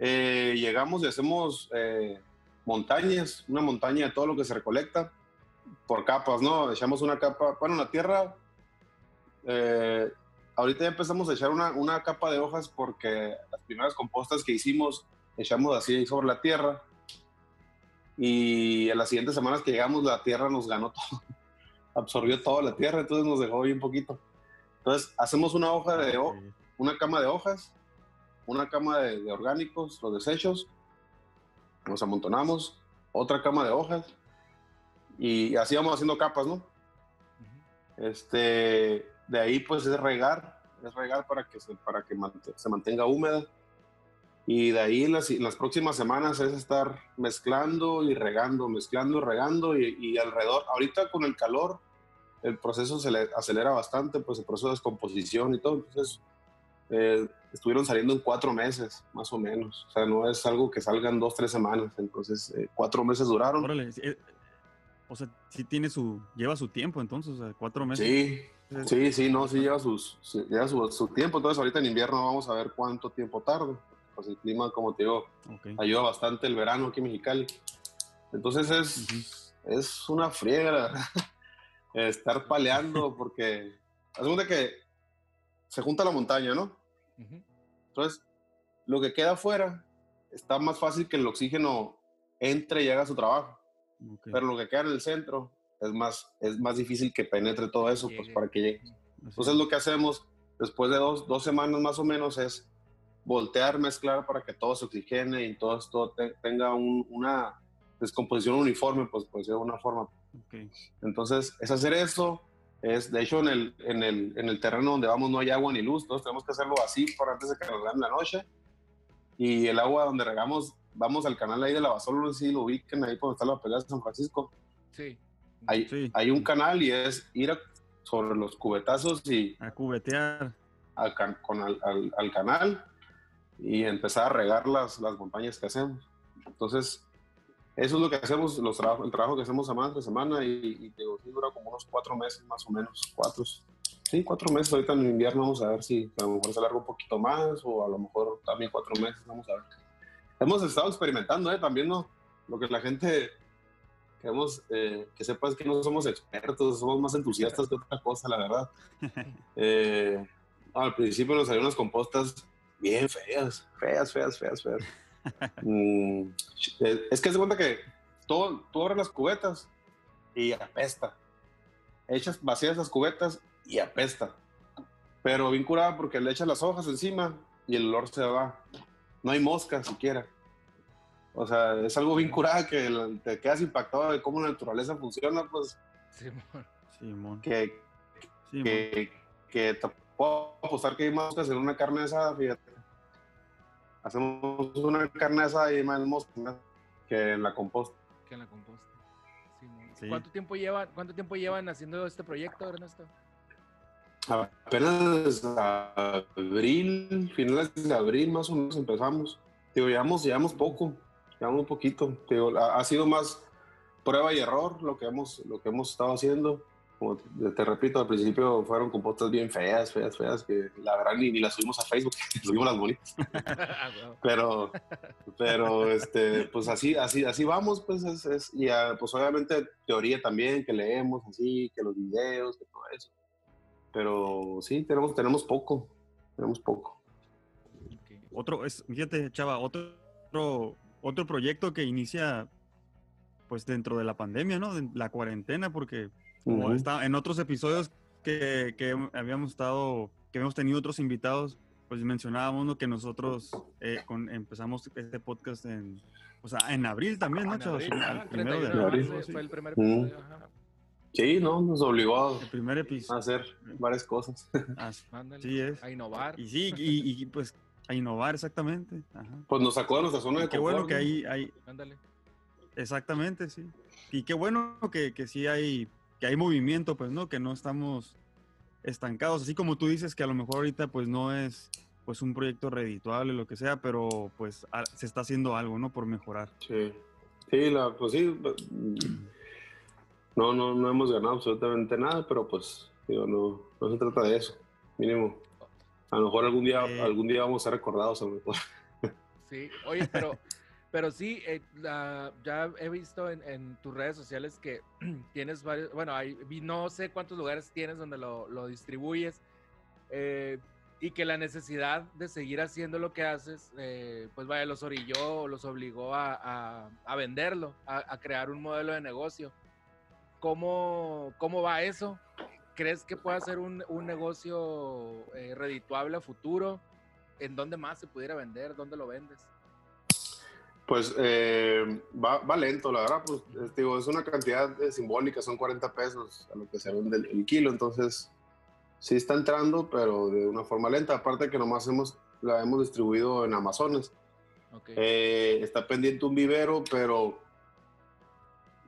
Speaker 5: Eh, llegamos y hacemos eh, montañas, una montaña de todo lo que se recolecta por capas, ¿no? Echamos una capa, bueno, la tierra, eh, ahorita ya empezamos a echar una, una capa de hojas porque las primeras compostas que hicimos echamos así sobre la tierra y en las siguientes semanas que llegamos la tierra nos ganó todo, absorbió toda la tierra, entonces nos dejó bien poquito. Entonces hacemos una hoja de, una cama de hojas, una cama de, de orgánicos, los desechos, nos amontonamos, otra cama de hojas y así vamos haciendo capas, ¿no? Este, de ahí pues es regar, es regar para que se, para que mant- se mantenga húmeda. Y de ahí las, las próximas semanas es estar mezclando y regando, mezclando y regando y, y alrededor. Ahorita con el calor el proceso se le acelera bastante, pues el proceso de descomposición y todo. Entonces eh, estuvieron saliendo en cuatro meses, más o menos. O sea, no es algo que salgan dos, tres semanas. Entonces eh, cuatro meses duraron.
Speaker 4: Órale, eh, o sea, sí tiene su, lleva su tiempo entonces, o sea, cuatro meses.
Speaker 5: Sí, Sí, sí, no, sí lleva, sus, sí lleva su, su tiempo. Entonces, ahorita en invierno vamos a ver cuánto tiempo tarda. Pues el clima, como te digo, ayuda bastante el verano aquí en Mexicali. Entonces, es, es una friega estar paleando porque cuenta que se junta la montaña, ¿no? Entonces, lo que queda afuera está más fácil que el oxígeno entre y haga su trabajo.
Speaker 4: Ok.
Speaker 5: Pero lo que queda en el centro es más, es más difícil que penetre todo eso, pues para que llegue. Entonces lo que hacemos después de dos, dos semanas más o menos es voltear, mezclar para que todo se oxigene y todo esto te- tenga un- una descomposición uniforme, pues por decirlo de alguna forma.
Speaker 4: ok.
Speaker 5: Entonces es hacer eso, es de hecho en el, en, el, en el terreno donde vamos no hay agua ni luz, entonces tenemos que hacerlo así para antes de que nos la noche. Y el agua donde regamos, vamos al canal ahí de la no sé si lo ubiquen ahí donde está la pelea de San Francisco.
Speaker 3: Sí.
Speaker 5: Hay,
Speaker 4: Sí.
Speaker 5: hay un canal y es ir a- sobre los cubetazos y
Speaker 4: A cubetear.
Speaker 5: al, can- con al, al- al canal y empezar a regar las, las montañas que hacemos. Entonces, eso es lo que hacemos, los trabajos, el trabajo que hacemos semana tras semana y, y te digo, sí dura como unos cuatro meses más o menos, cuatro, sí, cuatro meses. Ahorita en invierno vamos a ver si a lo mejor se alarga un poquito más o a lo mejor también cuatro meses, vamos a ver. Hemos estado experimentando, ¿eh? También, ¿no? Lo que la gente queremos eh, que sepa es que no somos expertos, somos más entusiastas que otra cosa, la verdad. Eh, al principio nos salieron unas compostas bien feas, feas, feas, feas, feas. Mm, eh, es que se cuenta que todo, tú abres las cubetas y apesta. Echas vacías las cubetas y apesta. Pero bien curada porque le echas las hojas encima y el olor se va. No hay mosca siquiera. O sea, es algo bien curada que te quedas impactado de cómo la naturaleza funciona, pues
Speaker 3: Simón.
Speaker 4: Simón.
Speaker 5: que,
Speaker 4: Simón.
Speaker 5: que, que te puedo apostar que hay moscas en una carne asada, fíjate. Hacemos una carne asada y hay más moscas que en la composta.
Speaker 3: Que en la composta. Simón.
Speaker 4: Sí.
Speaker 3: ¿Cuánto tiempo llevan, cuánto tiempo llevan haciendo este proyecto, Ernesto?
Speaker 5: Apenas abril, finales de abril más o menos empezamos. Digo, llevamos, llevamos poco, llevamos un poquito. Digo, ha, ha sido más prueba y error lo que hemos, lo que hemos estado haciendo. Como te, te repito, al principio fueron compostas bien feas, feas, feas, que la verdad ni, ni las subimos a Facebook, subimos las bonitas.
Speaker 3: Ah,
Speaker 5: pero pero este pues así así así vamos pues es, es- y ah, pues obviamente teoría también que leemos así que los videos que todo eso pero sí tenemos tenemos poco tenemos poco
Speaker 3: Ok.
Speaker 4: Otro, es, fíjate, chava, otro, otro, otro proyecto que inicia pues dentro de la pandemia, ¿no? De la cuarentena, porque como
Speaker 5: Ujú.
Speaker 4: está en otros episodios que, que habíamos estado, que habíamos tenido otros invitados, pues mencionábamos ¿no? que nosotros eh, con- empezamos este podcast en, o sea, en abril también, ¿no,
Speaker 3: En
Speaker 4: chavos?
Speaker 3: abril, ajá,
Speaker 4: primero de
Speaker 3: 31 de
Speaker 4: abril.
Speaker 3: Fue el primer episodio. ajá.
Speaker 5: Sí no nos obligó
Speaker 4: El primer
Speaker 5: a
Speaker 4: episodio.
Speaker 5: hacer varias cosas.
Speaker 4: Así es.
Speaker 3: A innovar.
Speaker 4: Y sí, y, y, pues a innovar exactamente. Ajá.
Speaker 5: pues nos sacó de nuestra zona de
Speaker 4: Qué bueno
Speaker 5: confort,
Speaker 4: que
Speaker 5: ¿no?
Speaker 4: hay, hay,
Speaker 3: Ándale.
Speaker 4: Exactamente, sí. Y qué bueno que, que sí hay, que hay movimiento, pues, ¿no? Que no estamos estancados. Así como tú dices que a lo mejor ahorita pues no es pues un proyecto redituable, lo que sea, pero pues a- se está haciendo algo, ¿no? Por mejorar.
Speaker 5: sí Sí, la, pues sí. No, no, no hemos ganado absolutamente nada, pero pues, digo, no, no se trata de eso. Mínimo. A lo mejor algún día,
Speaker 4: Eh.
Speaker 5: algún día vamos a ser recordados a lo mejor.
Speaker 3: Sí, oye, pero, pero sí, eh, la- ya he visto en, en tus redes sociales que tienes varios, bueno, hay, no sé cuántos lugares tienes donde lo, lo distribuyes eh, y que la necesidad de seguir haciendo lo que haces, eh, pues vaya, los orilló, los obligó a, a- a venderlo, a, a crear un modelo de negocio. ¿Cómo, cómo va eso? ¿Crees que pueda ser un, un negocio eh, redituable a futuro? ¿En dónde más se pudiera vender? ¿Dónde lo vendes?
Speaker 5: Pues eh, va, va lento, la verdad, pues es, digo, es una cantidad eh, simbólica, son 40 pesos a lo que se vende el, el kilo, entonces sí está entrando, pero de una forma lenta, aparte que nomás hemos, la hemos distribuido en Amazonas.
Speaker 3: Ok.
Speaker 5: Eh, está pendiente un vivero, pero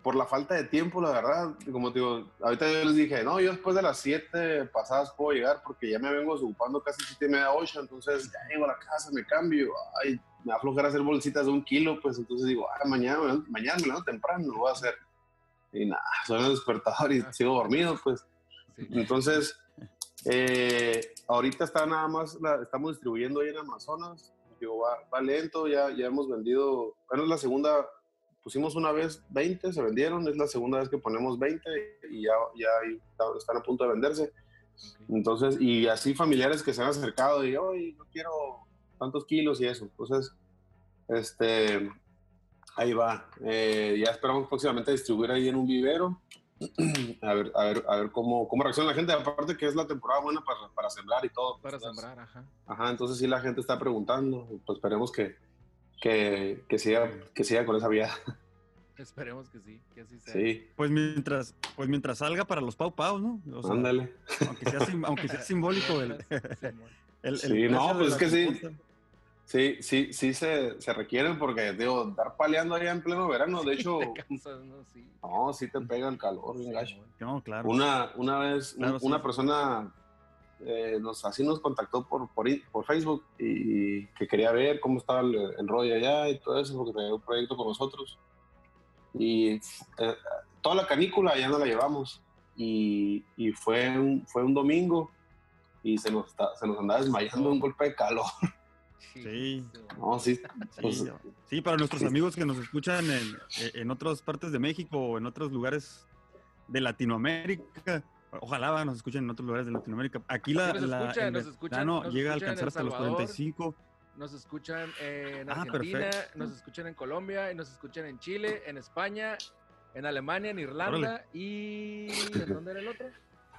Speaker 5: por la falta de tiempo, la verdad, como te digo, ahorita yo les dije, no, yo después de las 7 pasadas puedo llegar porque ya me vengo ocupando casi 7 y media, 8, entonces ya llego a la casa, me cambio, ay, me va a aflojar hacer bolsitas de un kilo, pues entonces digo, ah, mañana, mañana me levanto temprano, lo voy a hacer. Y nada, suena el despertador y sigo dormido, pues.
Speaker 3: Sí.
Speaker 5: Entonces, eh, ahorita está nada más, la- estamos distribuyendo ahí en Amazonas. Digo, va, va lento, ya, ya hemos vendido, bueno, es la segunda, pusimos una vez 20, se vendieron, es la segunda vez que ponemos 20 y ya, ya están a punto de venderse. Entonces, y así familiares que se han acercado y, hoy no quiero tantos kilos y eso. Entonces, este, ahí va. Eh, ya esperamos próximamente distribuir ahí en un vivero. A ver, a ver, a ver cómo, cómo reacciona la gente. Aparte que es la temporada buena para, para sembrar y todo.
Speaker 3: Para
Speaker 5: Entonces,
Speaker 3: sembrar, ajá.
Speaker 5: Ajá, entonces sí la gente está preguntando. Pues esperemos que, que, que, siga, que siga con esa vía.
Speaker 3: Esperemos que sí, que así sea.
Speaker 5: Sí,
Speaker 4: Pues mientras, pues mientras salga para los Pau Paus, ¿no? O sea,
Speaker 5: ándale.
Speaker 4: aunque, sea, sim- aunque sea simbólico el,
Speaker 3: Simón.
Speaker 4: el, el
Speaker 5: Sí, no, pues es que sí.
Speaker 4: respuesta.
Speaker 5: Sí, sí, sí se, se requieren porque, digo, dar paleando allá en pleno verano, de hecho,
Speaker 3: Te cansas, ¿no? Sí.
Speaker 5: no, sí te pega el calor, bien gacho.
Speaker 3: Simón.
Speaker 4: No, claro.
Speaker 5: Una, una vez,
Speaker 4: Claro, sí.
Speaker 5: una persona eh, nos, así nos contactó por, por, por Facebook y que quería ver cómo estaba el, el rollo allá y todo eso, porque tenía un proyecto con nosotros. Y eh, toda la canícula ya no la llevamos. Y, y fue, un, fue un domingo y se nos, está- se nos andaba desmayando un golpe de calor.
Speaker 4: Sí.
Speaker 5: No, sí,
Speaker 4: Sí,
Speaker 5: pues,
Speaker 4: sí, para nuestros
Speaker 5: sí.
Speaker 4: amigos que nos escuchan en, en otras partes de México o en otros lugares de Latinoamérica, ojalá nos escuchen en otros lugares de Latinoamérica. Aquí la,
Speaker 3: nos
Speaker 4: la-
Speaker 3: escuchan, nos escuchan, nos
Speaker 4: llega a alcanzar hasta los
Speaker 3: Salvador.
Speaker 4: 45.
Speaker 3: Nos escuchan en
Speaker 4: Ah,
Speaker 3: Argentina, nos escuchan en Colombia, y nos escuchan en Chile, en España, en Alemania, en Irlanda
Speaker 4: Órale.
Speaker 3: y ¿en dónde era el otro?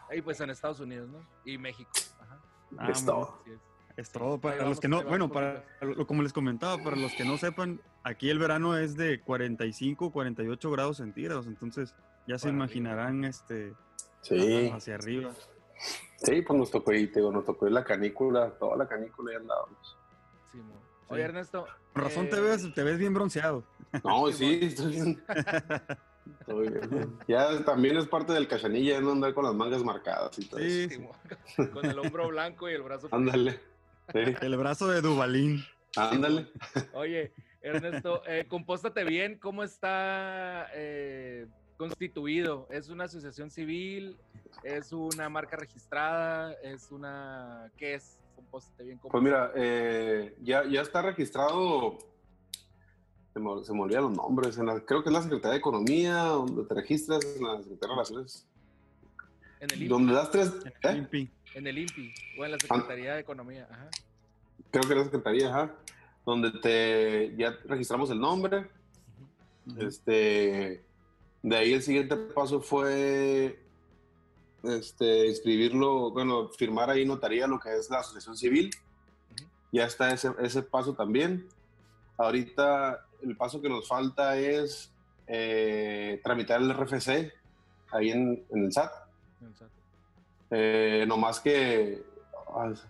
Speaker 3: Ahí pues en Estados Unidos, ¿no? Y México. Ajá.
Speaker 4: Ah,
Speaker 5: es todo.
Speaker 3: Es.
Speaker 4: Es todo para
Speaker 3: vamos,
Speaker 4: los que no, bueno, para lo- como les comentaba, para los que no sepan, aquí el verano es de 45, 48 grados centígrados, entonces ya se
Speaker 3: Para arriba.
Speaker 4: imaginarán este
Speaker 5: sí,
Speaker 4: hacia arriba.
Speaker 5: sí, pues nos tocó ir, te digo, nos tocó ir la canícula, toda la canícula y andábamos.
Speaker 3: Simón. Oye,
Speaker 4: Sí.
Speaker 3: Ernesto.
Speaker 4: Con razón te
Speaker 3: eh,
Speaker 4: ves, te ves bien bronceado.
Speaker 5: No, sí, estoy bien. Estoy bien. Ya también es parte del cachanilla, no andar con las mangas marcadas y todo
Speaker 4: Sí,
Speaker 5: eso.
Speaker 3: Simón. Con el hombro blanco y el brazo.
Speaker 5: Ándale. Sí,
Speaker 4: El brazo de Dubalín.
Speaker 5: ándale.
Speaker 3: Oye, Ernesto, eh, compóstate bien, ¿cómo está eh, constituido? ¿Es una asociación civil? ¿Es una marca registrada? ¿Es una... ¿Qué es? Compóstate bien. ¿cómo
Speaker 5: Pues mira, eh, ya, ya está registrado, se me, se me olvidan los nombres, en la- creo que es la Secretaría de Economía, donde te registras, en la Secretaría de Relaciones,
Speaker 3: En el INPI,
Speaker 5: donde das tres, ¿eh?
Speaker 4: Limpi.
Speaker 3: en el INPI o en la Secretaría de Economía. Ajá.
Speaker 5: creo que era la Secretaría, ajá, donde te, ya registramos el nombre, Este, de ahí el siguiente paso fue este, inscribirlo, bueno, firmar ahí notaría lo que es la asociación civil. Ya está ese, ese paso también. Ahorita el paso que nos falta es eh, tramitar el RFC ahí en, en el SAT.
Speaker 3: Exacto.
Speaker 5: Eh, no más que,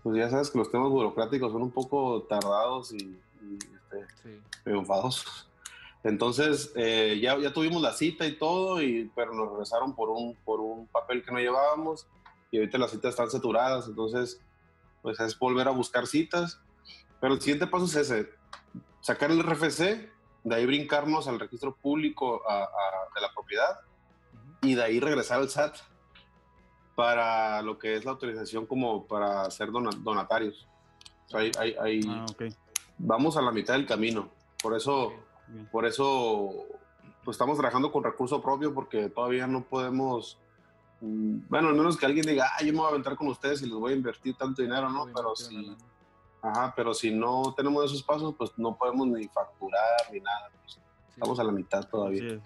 Speaker 5: pues ya sabes que los temas burocráticos son un poco tardados y, y, este,
Speaker 3: Sí.
Speaker 5: Entonces, eh, ya, ya tuvimos la cita y todo, y, pero nos regresaron por un, por un papel que no llevábamos y ahorita las citas están saturadas, entonces, pues es volver a buscar citas. Pero el siguiente paso es ese, sacar el RFC de ahí brincarnos al registro público a- a- de la propiedad y de ahí regresar al SAT para lo que es la autorización como para ser dona- donatarios. O sea, ahí- ahí- ahí
Speaker 4: Ah, ok.
Speaker 5: vamos a la mitad del camino. Por eso. Por eso pues estamos trabajando con recurso propio porque todavía no podemos, mm, bueno, al menos que alguien diga, ah, yo me voy a aventar con ustedes y les voy a invertir tanto dinero, ¿no? Pero si, ajá, pero si no tenemos esos pasos, pues no podemos ni facturar ni nada. Pues,
Speaker 3: Sí.
Speaker 5: estamos a la mitad todavía.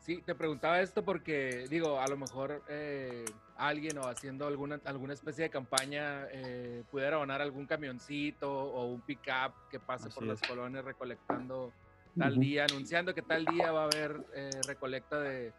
Speaker 3: Sí, te preguntaba esto porque, digo, a lo mejor eh, alguien o haciendo alguna, alguna especie de campaña eh, pudiera donar algún camioncito o un pick-up que pase por
Speaker 4: Así es.
Speaker 3: colonias recolectando tal día, anunciando que tal día va a haber eh, recolecta de,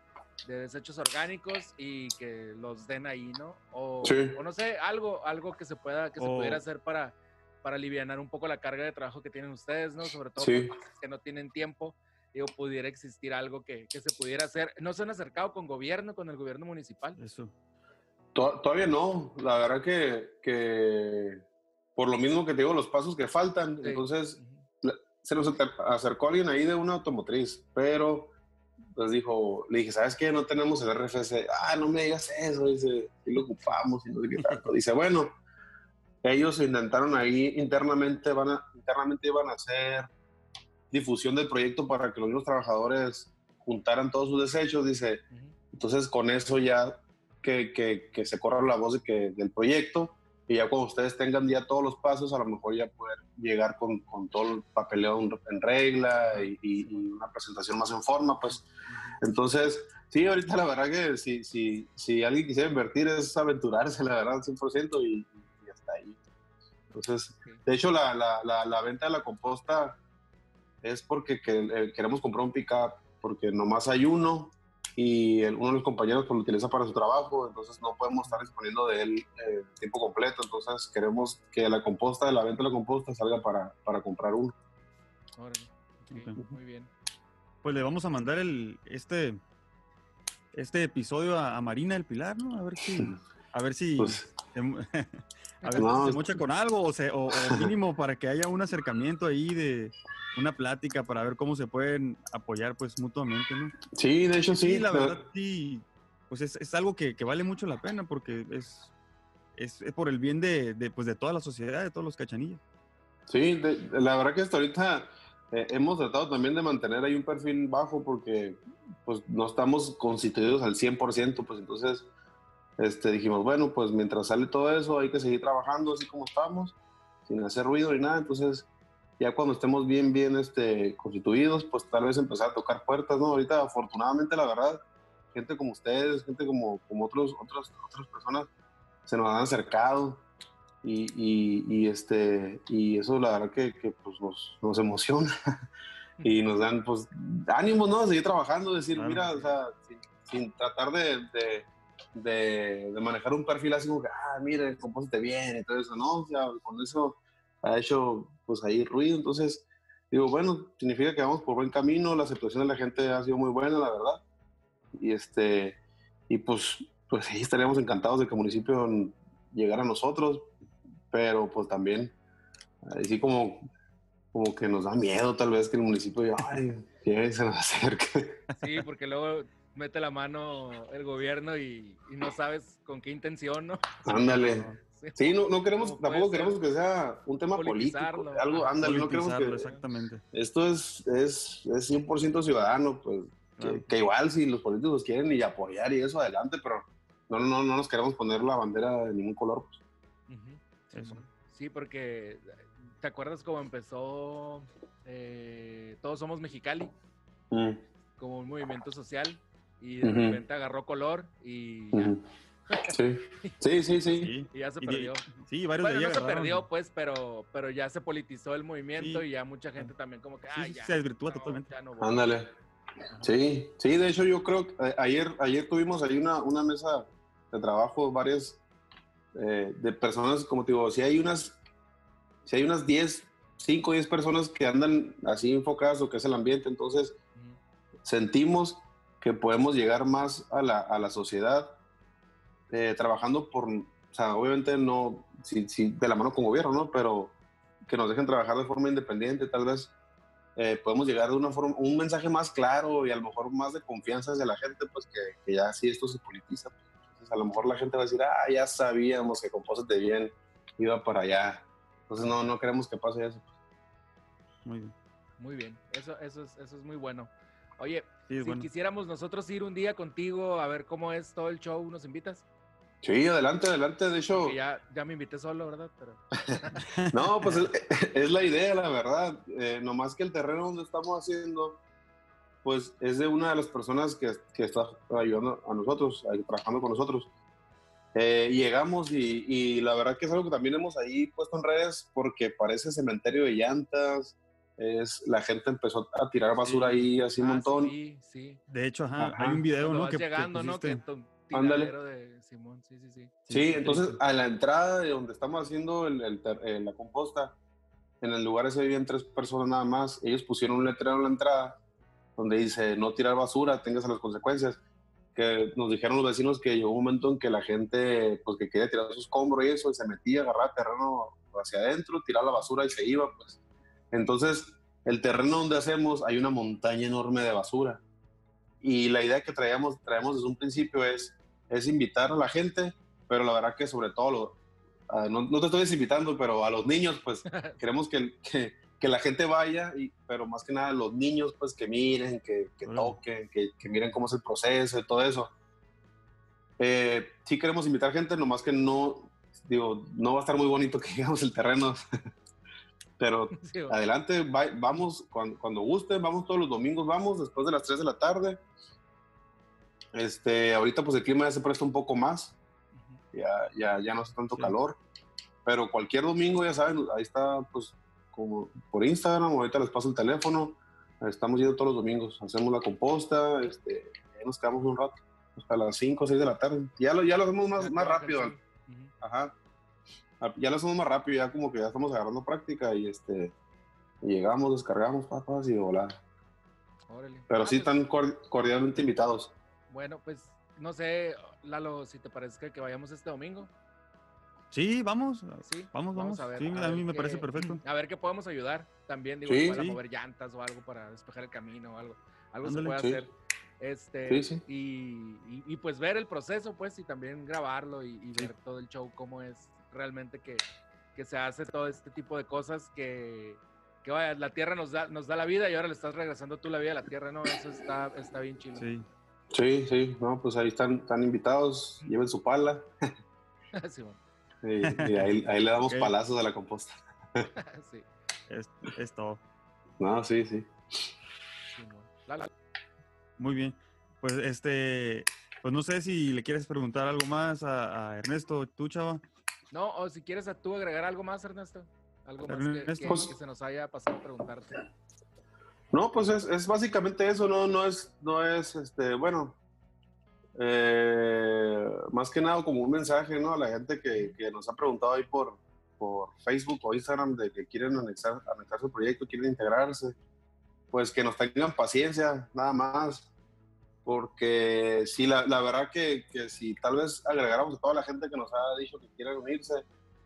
Speaker 3: de desechos orgánicos y que los den ahí, ¿no? O,
Speaker 5: Sí.
Speaker 3: o no sé, algo, algo que se pueda, que se pudiera hacer para, para aliviar un poco la carga de trabajo que tienen ustedes, ¿no? Sobre todo
Speaker 5: Sí.
Speaker 3: que no tienen tiempo digo, pudiera existir algo que, que se pudiera hacer. ¿No se han acercado con gobierno, con el gobierno municipal?
Speaker 4: Eso.
Speaker 5: To- Todavía no, la verdad que, que por lo mismo que te digo, los pasos que faltan,
Speaker 3: Sí.
Speaker 5: entonces. Se nos acer- acercó alguien ahí de una automotriz, pero pues dijo, le dije, ¿sabes qué? No tenemos el RFC. Ah, no me digas eso, dice, si lo ocupamos y no sé qué tanto. Dice, bueno, ellos intentaron ahí internamente, van a, internamente iban a hacer difusión del proyecto para que los mismos trabajadores juntaran todos sus desechos, dice, entonces con eso ya que, que, que se corra la voz de que, del proyecto y ya cuando ustedes tengan ya todos los pasos, a lo mejor ya poder llegar con, con todo el papeleo en, regla y, y- una presentación más en forma, pues. Entonces, sí, ahorita la verdad que si, si, si alguien quisiera invertir es aventurarse, la verdad, 100% y, y hasta ahí. Entonces, de hecho, la, la, la, la venta de la composta es porque que, eh, queremos comprar un pick-up, porque nomás hay uno y el- uno de los compañeros pues, lo utiliza para su trabajo, entonces no podemos estar disponiendo de él eh, tiempo completo, entonces queremos que la composta, de la venta de la composta salga para, para comprar uno.
Speaker 3: Órale. Ok,
Speaker 4: Ok.
Speaker 3: Muy bien.
Speaker 4: Pues le vamos a mandar el este este episodio a, a Marina del Pilar, ¿no? A ver si a ver si
Speaker 5: Pues,
Speaker 4: a ver
Speaker 5: No.
Speaker 4: si se mocha con algo o, se, o, o mínimo para que haya un acercamiento ahí de una plática para ver cómo se pueden apoyar pues mutuamente, ¿no?
Speaker 5: sí, de hecho sí.
Speaker 4: Sí, la
Speaker 5: pero-
Speaker 4: verdad sí, pues es, es algo que, que vale mucho la pena porque es, es, es por el bien de, de, pues de toda la sociedad, de todos los cachanillas.
Speaker 5: Sí, de- de- la verdad que hasta ahorita eh, hemos tratado también de mantener ahí un perfil bajo porque pues no estamos constituidos al 100%, pues entonces este, dijimos, bueno, pues mientras sale todo eso hay que seguir trabajando así como estamos, sin hacer ruido ni nada, entonces ya cuando estemos bien, bien este, constituidos, pues tal vez empezar a tocar puertas, ¿no? Ahorita afortunadamente la verdad, gente como ustedes, gente como, como otros, otras, otras personas se nos han acercado y, y, y, este, y eso la verdad que, que, pues nos, nos emociona y nos dan pues ánimo, ¿no? A seguir trabajando, decir,
Speaker 4: Claro.
Speaker 5: mira, o sea, sin, sin tratar de, de, de, de manejar un perfil así como que, ah, mire, compósite bien y todo eso, ¿no? O sea, con eso ha hecho pues ahí ruido, entonces digo, bueno, significa que vamos por buen camino, la aceptación de la gente ha sido muy buena, la verdad, y este, y pues, pues sí, estaríamos encantados de que el municipio llegara a nosotros, pero pues también, así como, como que nos da miedo tal vez que el municipio, ay, que se nos acerque.
Speaker 3: Sí, porque luego mete la mano el gobierno y, y no sabes con qué intención, ¿no?
Speaker 5: Ándale.
Speaker 3: Sí.
Speaker 5: Sí, no, no queremos, tampoco
Speaker 3: ser
Speaker 5: queremos que sea un tema político, algo, ándale, no queremos que,
Speaker 4: exactamente.
Speaker 5: esto es, es, es 100% ciudadano, pues, que, igual si los políticos quieren y apoyar y eso adelante, pero no, no, no nos queremos poner la bandera de ningún color. pues.
Speaker 4: Eso.
Speaker 3: Sí, porque ¿te acuerdas cómo empezó eh, Todos Somos Mexicali?
Speaker 5: Mm,
Speaker 3: Como un movimiento social y de
Speaker 5: Ujú.
Speaker 3: repente agarró color y ya,
Speaker 5: ujú. Sí, sí, sí, sí.
Speaker 4: Sí,
Speaker 3: y ya se perdió.
Speaker 4: sí, varios
Speaker 3: Bueno,
Speaker 4: de
Speaker 3: no se perdió, pues, pero, pero ya se politizó el movimiento
Speaker 4: Sí.
Speaker 3: y ya mucha gente también como que, ah,
Speaker 4: sí,
Speaker 3: ya.
Speaker 4: se desvirtúa
Speaker 3: no,
Speaker 4: totalmente.
Speaker 3: ya no voy".
Speaker 5: Ándale. Sí, sí, de hecho yo creo que eh, ayer, ayer tuvimos ahí una, una mesa de trabajo, varias eh, de personas, como te digo, si hay unas, si hay unas 10, 5 o 10 personas que andan así enfocadas lo que es el ambiente, entonces sentimos que podemos llegar más a la, a la sociedad eh, trabajando por, o sea, obviamente no, sí, sí, de la mano con gobierno, ¿no? Pero que nos dejen trabajar de forma independiente, tal vez eh, podemos llegar de una forma, un mensaje más claro y a lo mejor más de confianza hacia la gente, pues que, que ya si esto se politiza, pues, entonces a lo mejor la gente va a decir, ah, ya sabíamos que Compósete Bien iba para allá. Entonces no, no queremos que pase eso.
Speaker 4: Muy bien.
Speaker 3: Muy bien, eso, eso, es, eso es muy bueno. Oye,
Speaker 4: Sí,
Speaker 3: si
Speaker 4: bueno.
Speaker 3: quisiéramos nosotros ir un día contigo a ver cómo es todo el show, ¿nos invitas?
Speaker 5: Sí, adelante, adelante. De hecho,
Speaker 3: ya, ya me invité solo, ¿verdad? Pero,
Speaker 5: no, pues es, es la idea, la verdad. Eh, nomás que el terreno donde estamos haciendo, pues es de una de las personas que, que está ayudando a nosotros, trabajando con nosotros. Eh, llegamos y, y la verdad que es algo que también hemos ahí puesto en redes porque parece cementerio de llantas. Es, la gente empezó a tirar basura ahí así un
Speaker 3: Ah,
Speaker 5: montón.
Speaker 3: Sí, sí.
Speaker 4: De hecho, ajá,
Speaker 5: Ajá.
Speaker 4: hay un video,
Speaker 3: Cuando
Speaker 4: ¿no?
Speaker 3: vas
Speaker 4: Que, que
Speaker 3: llegando, ¿no? Que
Speaker 5: Ándale.
Speaker 3: tiradero de Simón, sí, sí, sí.
Speaker 5: Sí, entonces a la entrada de donde estamos haciendo el- eh, la composta, en el lugar ese vivían tres personas nada más. Ellos pusieron un letrero en la entrada donde dice no tirar basura, tengas las consecuencias. Que nos dijeron los vecinos que llegó un momento en que la gente, pues que quería tirar su escombro y eso, y se metía, agarraba terreno hacia adentro, tiraba la basura y se iba, pues. Entonces, el terreno donde hacemos hay una montaña enorme de basura. Y la idea que traíamos, traemos desde un principio es, es invitar a la gente, pero la verdad que sobre todo, lo- ah, no, no te estoy desinvitando, pero a los niños, pues queremos que, que, que la gente vaya, y, pero más que nada los niños, pues que miren, que, toquen, que, que miren cómo es el proceso y todo eso. Eh, sí queremos invitar gente, nomás que no, digo, no va a estar muy bonito que llegamos el terreno, pero
Speaker 3: Sí, va.
Speaker 5: adelante, va- vamos cuando, cuando gusten, vamos todos los domingos, vamos después de las 3 de la tarde. Este, ahorita pues el clima ya se presta un poco más,
Speaker 3: Ujú.
Speaker 5: ya, ya, ya no hace tanto
Speaker 4: Sí.
Speaker 5: calor, pero cualquier domingo ya saben, ahí está pues como por Instagram, ahorita les paso el teléfono, estamos yendo todos los domingos, hacemos la composta, este, nos quedamos un rato, hasta las 5 o 6 de la tarde, ya lo, ya lo hacemos más, más rápido. Ajá. Ah, Ya lo hacemos más rápido, ya como que ya estamos agarrando práctica y este y llegamos, descargamos papas y de volada.
Speaker 3: Órale.
Speaker 5: Pero
Speaker 3: Ah,
Speaker 5: sí
Speaker 3: pues,
Speaker 5: están cor- cordialmente invitados.
Speaker 3: Bueno, pues no sé, Lalo, si te parece que vayamos este domingo.
Speaker 4: Sí, vamos.
Speaker 3: Sí,
Speaker 4: Vamos, vamos.
Speaker 3: a ver,
Speaker 4: sí,
Speaker 3: a
Speaker 4: a, mí me parece perfecto.
Speaker 3: A ver qué podemos ayudar también, digo,
Speaker 5: Sí,
Speaker 3: igual a
Speaker 4: sí.
Speaker 3: mover llantas o algo para despejar el camino o algo. Algo
Speaker 4: Ándale,
Speaker 3: se puede
Speaker 5: sí.
Speaker 3: hacer. Este,
Speaker 5: Sí, sí.
Speaker 3: Y, y- y, pues ver el proceso, pues, y también grabarlo y, y ver todo el show, cómo es realmente que, que se hace todo este tipo de cosas que, que vaya, la tierra nos da, nos da la vida y ahora le estás regresando tú la vida a la tierra, ¿no? Eso está, está bien chido.
Speaker 4: Sí.
Speaker 5: Sí, sí, no, pues ahí están, están invitados, lleven su pala
Speaker 3: Sí, bueno,
Speaker 5: y, y ahí, ahí le damos palazos a la composta.
Speaker 3: sí,
Speaker 4: Es, es todo.
Speaker 5: No, sí, sí.
Speaker 3: sí, bueno. Lalo.
Speaker 4: Muy bien. Pues este, pues no sé si le quieres preguntar algo más a, a Ernesto, tú, chava.
Speaker 3: No, o si quieres a tú agregar algo más, Ernesto. Algo más que,
Speaker 4: Ernesto.
Speaker 3: que-
Speaker 5: Pues-
Speaker 3: que se nos haya pasado a preguntarte.
Speaker 5: No, pues es, es básicamente eso, no, no es, no es, este, bueno, eh, más que nada como un mensaje, ¿no? A la gente que, que nos ha preguntado ahí por, por Facebook o Instagram de que quieren anexar, anexar su proyecto, quieren integrarse, pues que nos tengan paciencia, nada más, porque sí, la, la verdad que, que si tal vez agregáramos a toda la gente que nos ha dicho que quieren unirse,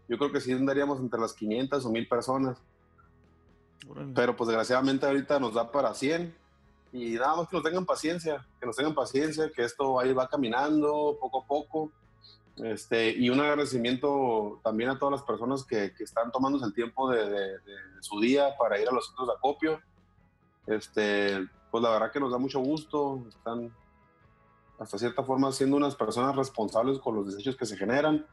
Speaker 5: yo creo que sí andaríamos entre las 500 o 1000 personas
Speaker 4: Órale.
Speaker 5: pero pues desgraciadamente ahorita nos da para 100 y nada más que nos tengan paciencia, que nos tengan paciencia, que esto ahí va caminando poco a poco. Este, y un agradecimiento también a todas las personas que, que están tomándose el tiempo de, de- de su día para ir a los centros de acopio. Este, pues la verdad que nos da mucho gusto, están hasta cierta forma siendo unas personas responsables con los desechos que se generan.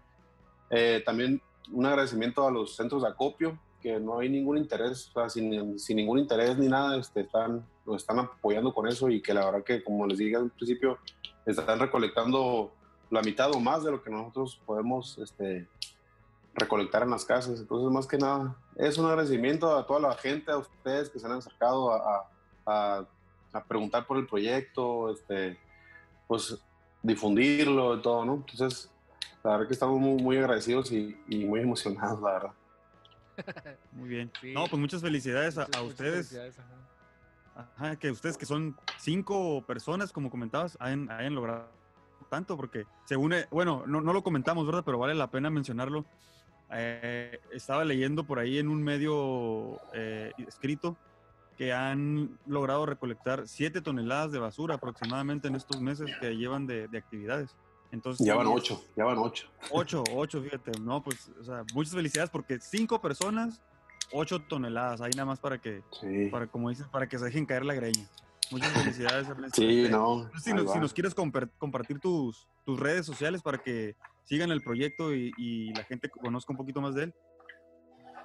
Speaker 5: Eh, también un agradecimiento a los centros de acopio, que no hay ningún interés, o sea, sin, sin ningún interés ni nada, este, están, nos están apoyando con eso y que la verdad que, como les dije al principio, están recolectando la mitad o más de lo que nosotros podemos este, recolectar en las casas. Entonces, más que nada, es un agradecimiento a toda la gente, a ustedes que se han acercado a, a- a preguntar por el proyecto, este, pues difundirlo y todo, ¿no? Entonces, la verdad que estamos muy, muy agradecidos y, y muy emocionados, la verdad.
Speaker 4: Muy bien.
Speaker 3: Sí.
Speaker 4: No, pues muchas felicidades a,
Speaker 3: Muchas-
Speaker 4: a
Speaker 3: muchas
Speaker 4: ustedes.
Speaker 3: felicidades, ajá.
Speaker 4: Ajá, que ustedes que son cinco personas, como comentabas, hayan, hayan logrado tanto, porque según, bueno, no, no lo comentamos, ¿verdad? Pero vale la pena mencionarlo. Eh, estaba leyendo por ahí en un medio eh, escrito que han logrado recolectar 7 toneladas de basura aproximadamente en estos meses que llevan de, de actividades. Entonces,
Speaker 5: Ya van ocho, ya van ocho.
Speaker 4: Ocho, ocho, fíjate. No, pues, o sea, muchas felicidades porque cinco personas, ocho toneladas. Ahí nada más para que,
Speaker 5: Sí,
Speaker 4: para, como dices, para que se dejen caer la greña. Muchas felicidades, Ernesto.
Speaker 5: sí,
Speaker 4: Este,
Speaker 5: no.
Speaker 4: si, nos, si nos quieres compar- compartir tus, tus redes sociales para que sigan el proyecto y, y la gente conozca un poquito más de él.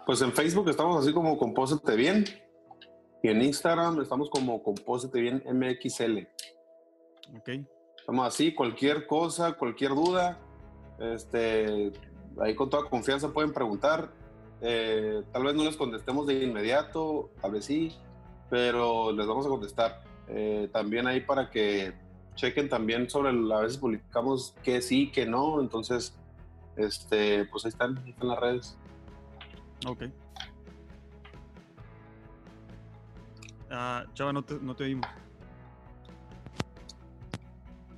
Speaker 5: Pues en Facebook estamos así como Compósete Bien. Y en Instagram estamos como Compósete Bien MXL.
Speaker 4: Ok.
Speaker 5: Estamos así, cualquier cosa, cualquier duda, este, ahí con toda confianza pueden preguntar. Eh, tal vez no les contestemos de inmediato, tal vez sí, pero les vamos a contestar. Eh, también ahí para que chequen también sobre, el- a veces publicamos que sí, que no, entonces, este, pues ahí están, ahí están las redes.
Speaker 4: Ok. Ah, Chava, no te, no te oímos.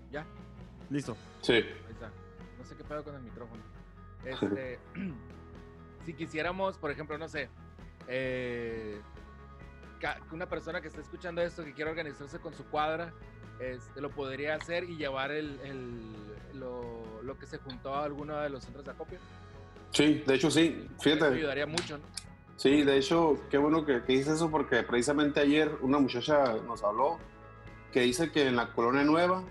Speaker 3: ¿Ya?
Speaker 4: Listo.
Speaker 5: Sí,
Speaker 3: Ahí está. No sé qué pedo con el micrófono. Este, si quisiéramos, por ejemplo, no sé, eh, ca- que una persona que está escuchando esto, que quiere organizarse con su cuadra, este, lo podría hacer y llevar el, el- lo, lo que se juntó a alguno de los centros de acopio.
Speaker 5: sí, de hecho sí,
Speaker 3: Eso
Speaker 5: fíjate.
Speaker 3: ayudaría mucho, ¿no?
Speaker 5: Sí, de hecho, qué bueno que, que dices eso porque precisamente ayer una muchacha nos habló que dice que en la colonia nueva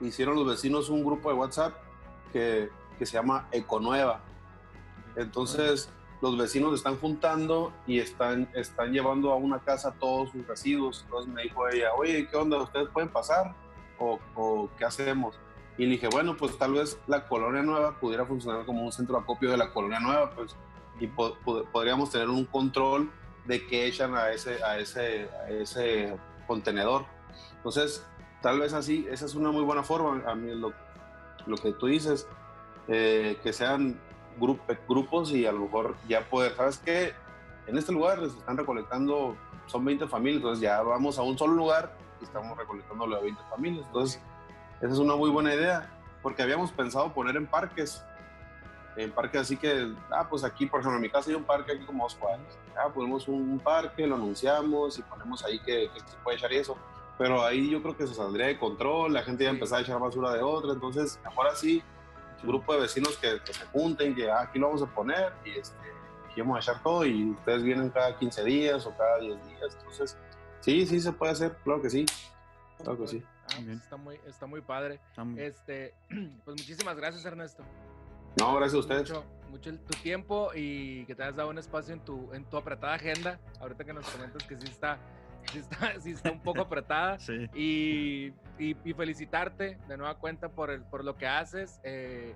Speaker 5: hicieron los vecinos un grupo de WhatsApp que, que se llama Econueva. Entonces, los vecinos están juntando y están, están llevando a una casa todos sus residuos. Entonces me dijo ella, oye, ¿qué onda? ¿Ustedes pueden pasar? ¿O, o qué hacemos? Y le dije, bueno, pues tal vez la colonia nueva pudiera funcionar como un centro de acopio de la colonia nueva, pues y po- po- podríamos tener un control de qué echan a ese, a ese, a ese contenedor. Entonces, tal vez así, esa es una muy buena forma. A mí lo, lo que tú dices, eh, que sean grup- grupos y a lo mejor ya poder, ¿sabes qué? En este lugar se están recolectando, son 20 familias, entonces ya vamos a un solo lugar y estamos recolectando de 20 familias. Entonces, esa es una muy buena idea, porque habíamos pensado poner en parques, en parques así que, ah, pues aquí, por ejemplo, en mi casa hay un parque aquí como dos cuadras. Ah, ponemos un, un parque, lo anunciamos y ponemos ahí que, que se puede echar y eso. Pero ahí yo creo que se saldría de control, la gente ya
Speaker 3: Sí.
Speaker 5: empezaba a echar basura de otra, entonces mejor así, un grupo de vecinos que, que se junten, que ah, aquí lo vamos a poner y este, aquí vamos a echar todo y ustedes vienen cada 15 días o cada 10 días. Entonces, sí, sí se puede hacer, claro que sí. Claro que sí.
Speaker 3: Ah, pues
Speaker 4: Bien.
Speaker 3: está muy, está muy padre.
Speaker 4: Está muy-
Speaker 3: Este, pues muchísimas gracias, Ernesto.
Speaker 5: No, gracias a ustedes.
Speaker 3: Mucho, mucho el- tu tiempo y que te has dado un espacio en tu, en tu apretada agenda. Ahorita que nos comentas que sí está, sí está, sí está un poco apretada.
Speaker 4: Sí.
Speaker 3: Y, y- y felicitarte de nueva cuenta por, el, por lo que haces. eh,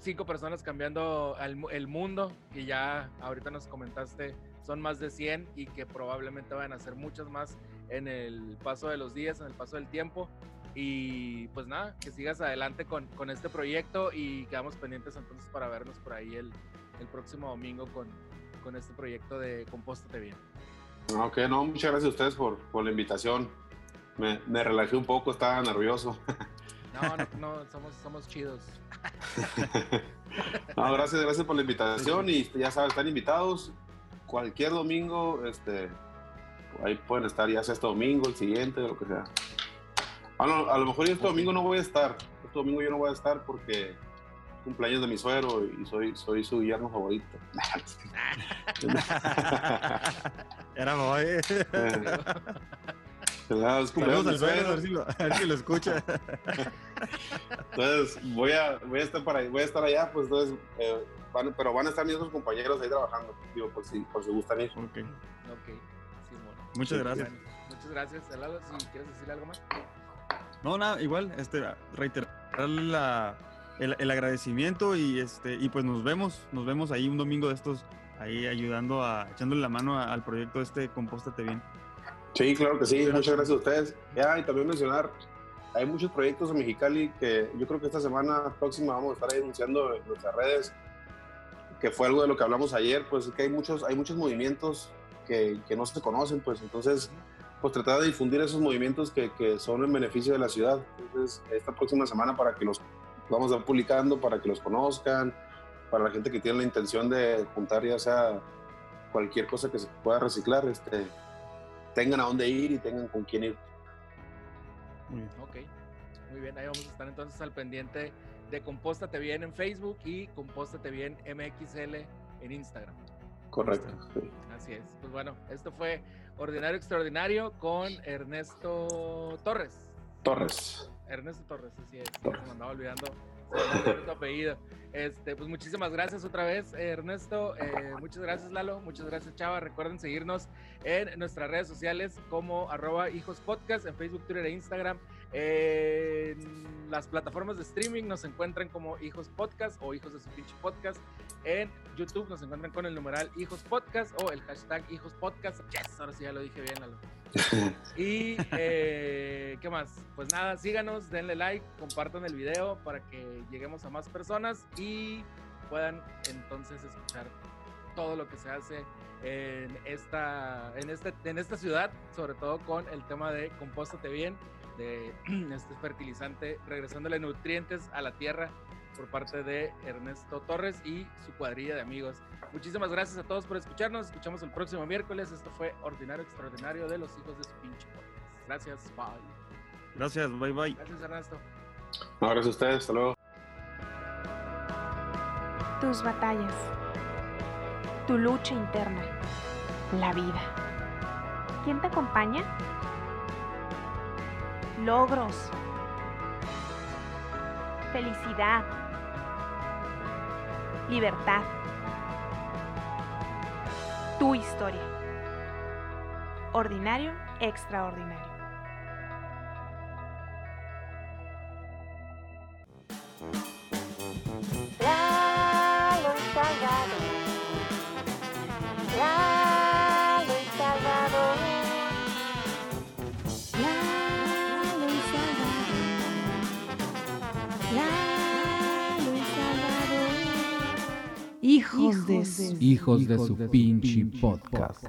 Speaker 3: cinco personas cambiando mu- el mundo, que ya ahorita nos comentaste son más de 100 y que probablemente van a ser muchas más en el paso de los días, en el paso del tiempo. Y pues nada, que sigas adelante con, con este proyecto y quedamos pendientes entonces para vernos por ahí el, el próximo domingo con, con este proyecto de Compóstate Bien.
Speaker 5: Ok, no, muchas gracias a ustedes por, por la invitación. Me, me relajé un poco, estaba nervioso.
Speaker 3: No, no, no, somos, somos chidos.
Speaker 5: No, gracias, gracias por la invitación y ya saben, están invitados. Cualquier domingo, este, ahí pueden estar, ya sea este domingo, el siguiente, lo que sea. A lo mejor yo este domingo no voy a estar. Este domingo yo no voy a estar porque es cumpleaños de mi suegro y soy, soy su yerno favorito.
Speaker 4: Era
Speaker 5: es cumpleaños
Speaker 4: Saludos
Speaker 5: de
Speaker 4: al
Speaker 5: mi
Speaker 4: suegro, a ver si lo, a ver si lo escucha.
Speaker 5: Entonces voy a, voy a estar para voy a estar allá, pues entonces, eh, van- pero van a estar mis otros compañeros ahí trabajando, digo, por si, por si gustan ir.
Speaker 4: Ok.
Speaker 3: Ok, Simón.
Speaker 4: Muchas gracias.
Speaker 3: Muchas gracias. Lalo, si quieres decirle algo más.
Speaker 4: No, nada, igual, este, reiterar la- el, el agradecimiento y este, y pues nos vemos, nos vemos ahí un domingo de estos, ahí ayudando a, echándole la mano a- al proyecto este Compóstate Bien.
Speaker 5: Sí, claro que sí, muchas gracias a ustedes. Ya, y también mencionar, hay muchos proyectos en Mexicali que yo creo que esta semana próxima vamos a estar ahí anunciando en nuestras redes, que fue algo de lo que hablamos ayer, pues que hay muchos, hay muchos movimientos que, que no se conocen, pues entonces, pues tratar de difundir esos movimientos que, que son en beneficio de la ciudad. Entonces, esta próxima semana para que los vamos a estar publicando, para que los conozcan, para la gente que tiene la intención de juntar ya sea cualquier cosa que se pueda reciclar, este, tengan a dónde ir y tengan con quién ir.
Speaker 3: Muy bien. Ok, muy bien. Ahí vamos a estar entonces al pendiente de Compóstate Bien en Facebook y Compóstate Bien MXL en Instagram.
Speaker 5: Correcto.
Speaker 3: Así es. Pues bueno, esto fue Ordinario Extraordinario con Ernesto Torres.
Speaker 5: Torres.
Speaker 3: Ernesto Torres, así es. Me andaba olvidando tu apellido. Este, pues muchísimas gracias otra vez, Ernesto. Eh, muchas gracias, Lalo. Muchas gracias, Chava. Recuerden seguirnos en nuestras redes sociales como arroba hijos podcast, en Facebook, Twitter e Instagram. En las plataformas de streaming nos encuentran como hijos podcast o hijos de su pinche podcast. En YouTube nos encuentran con el numeral hijos podcast o el hashtag hijos podcast. Yes, ahora sí ya lo dije bien, Lalo. y eh, qué más, pues nada, síganos, denle like, compartan el video para que lleguemos a más personas y puedan entonces escuchar todo lo que se hace en esta, en este, en esta ciudad, sobre todo con el tema de compóstate bien, de este fertilizante, regresándole nutrientes a la tierra por parte de Ernesto Torres y su cuadrilla de amigos. Muchísimas gracias a todos por escucharnos. Escuchamos el próximo miércoles. Esto fue Ordinario Extraordinario de los hijos de su pinche. Gracias, bye.
Speaker 4: Gracias, bye bye.
Speaker 3: Gracias, Ernesto.
Speaker 5: No, gracias a ustedes, hasta luego.
Speaker 1: Tus batallas. Tu lucha interna. La vida. ¿Quién te acompaña? Logros. Felicidad. Libertad. Tu historia. Ordinario, extraordinario.
Speaker 2: Hijos de su pinche podcast.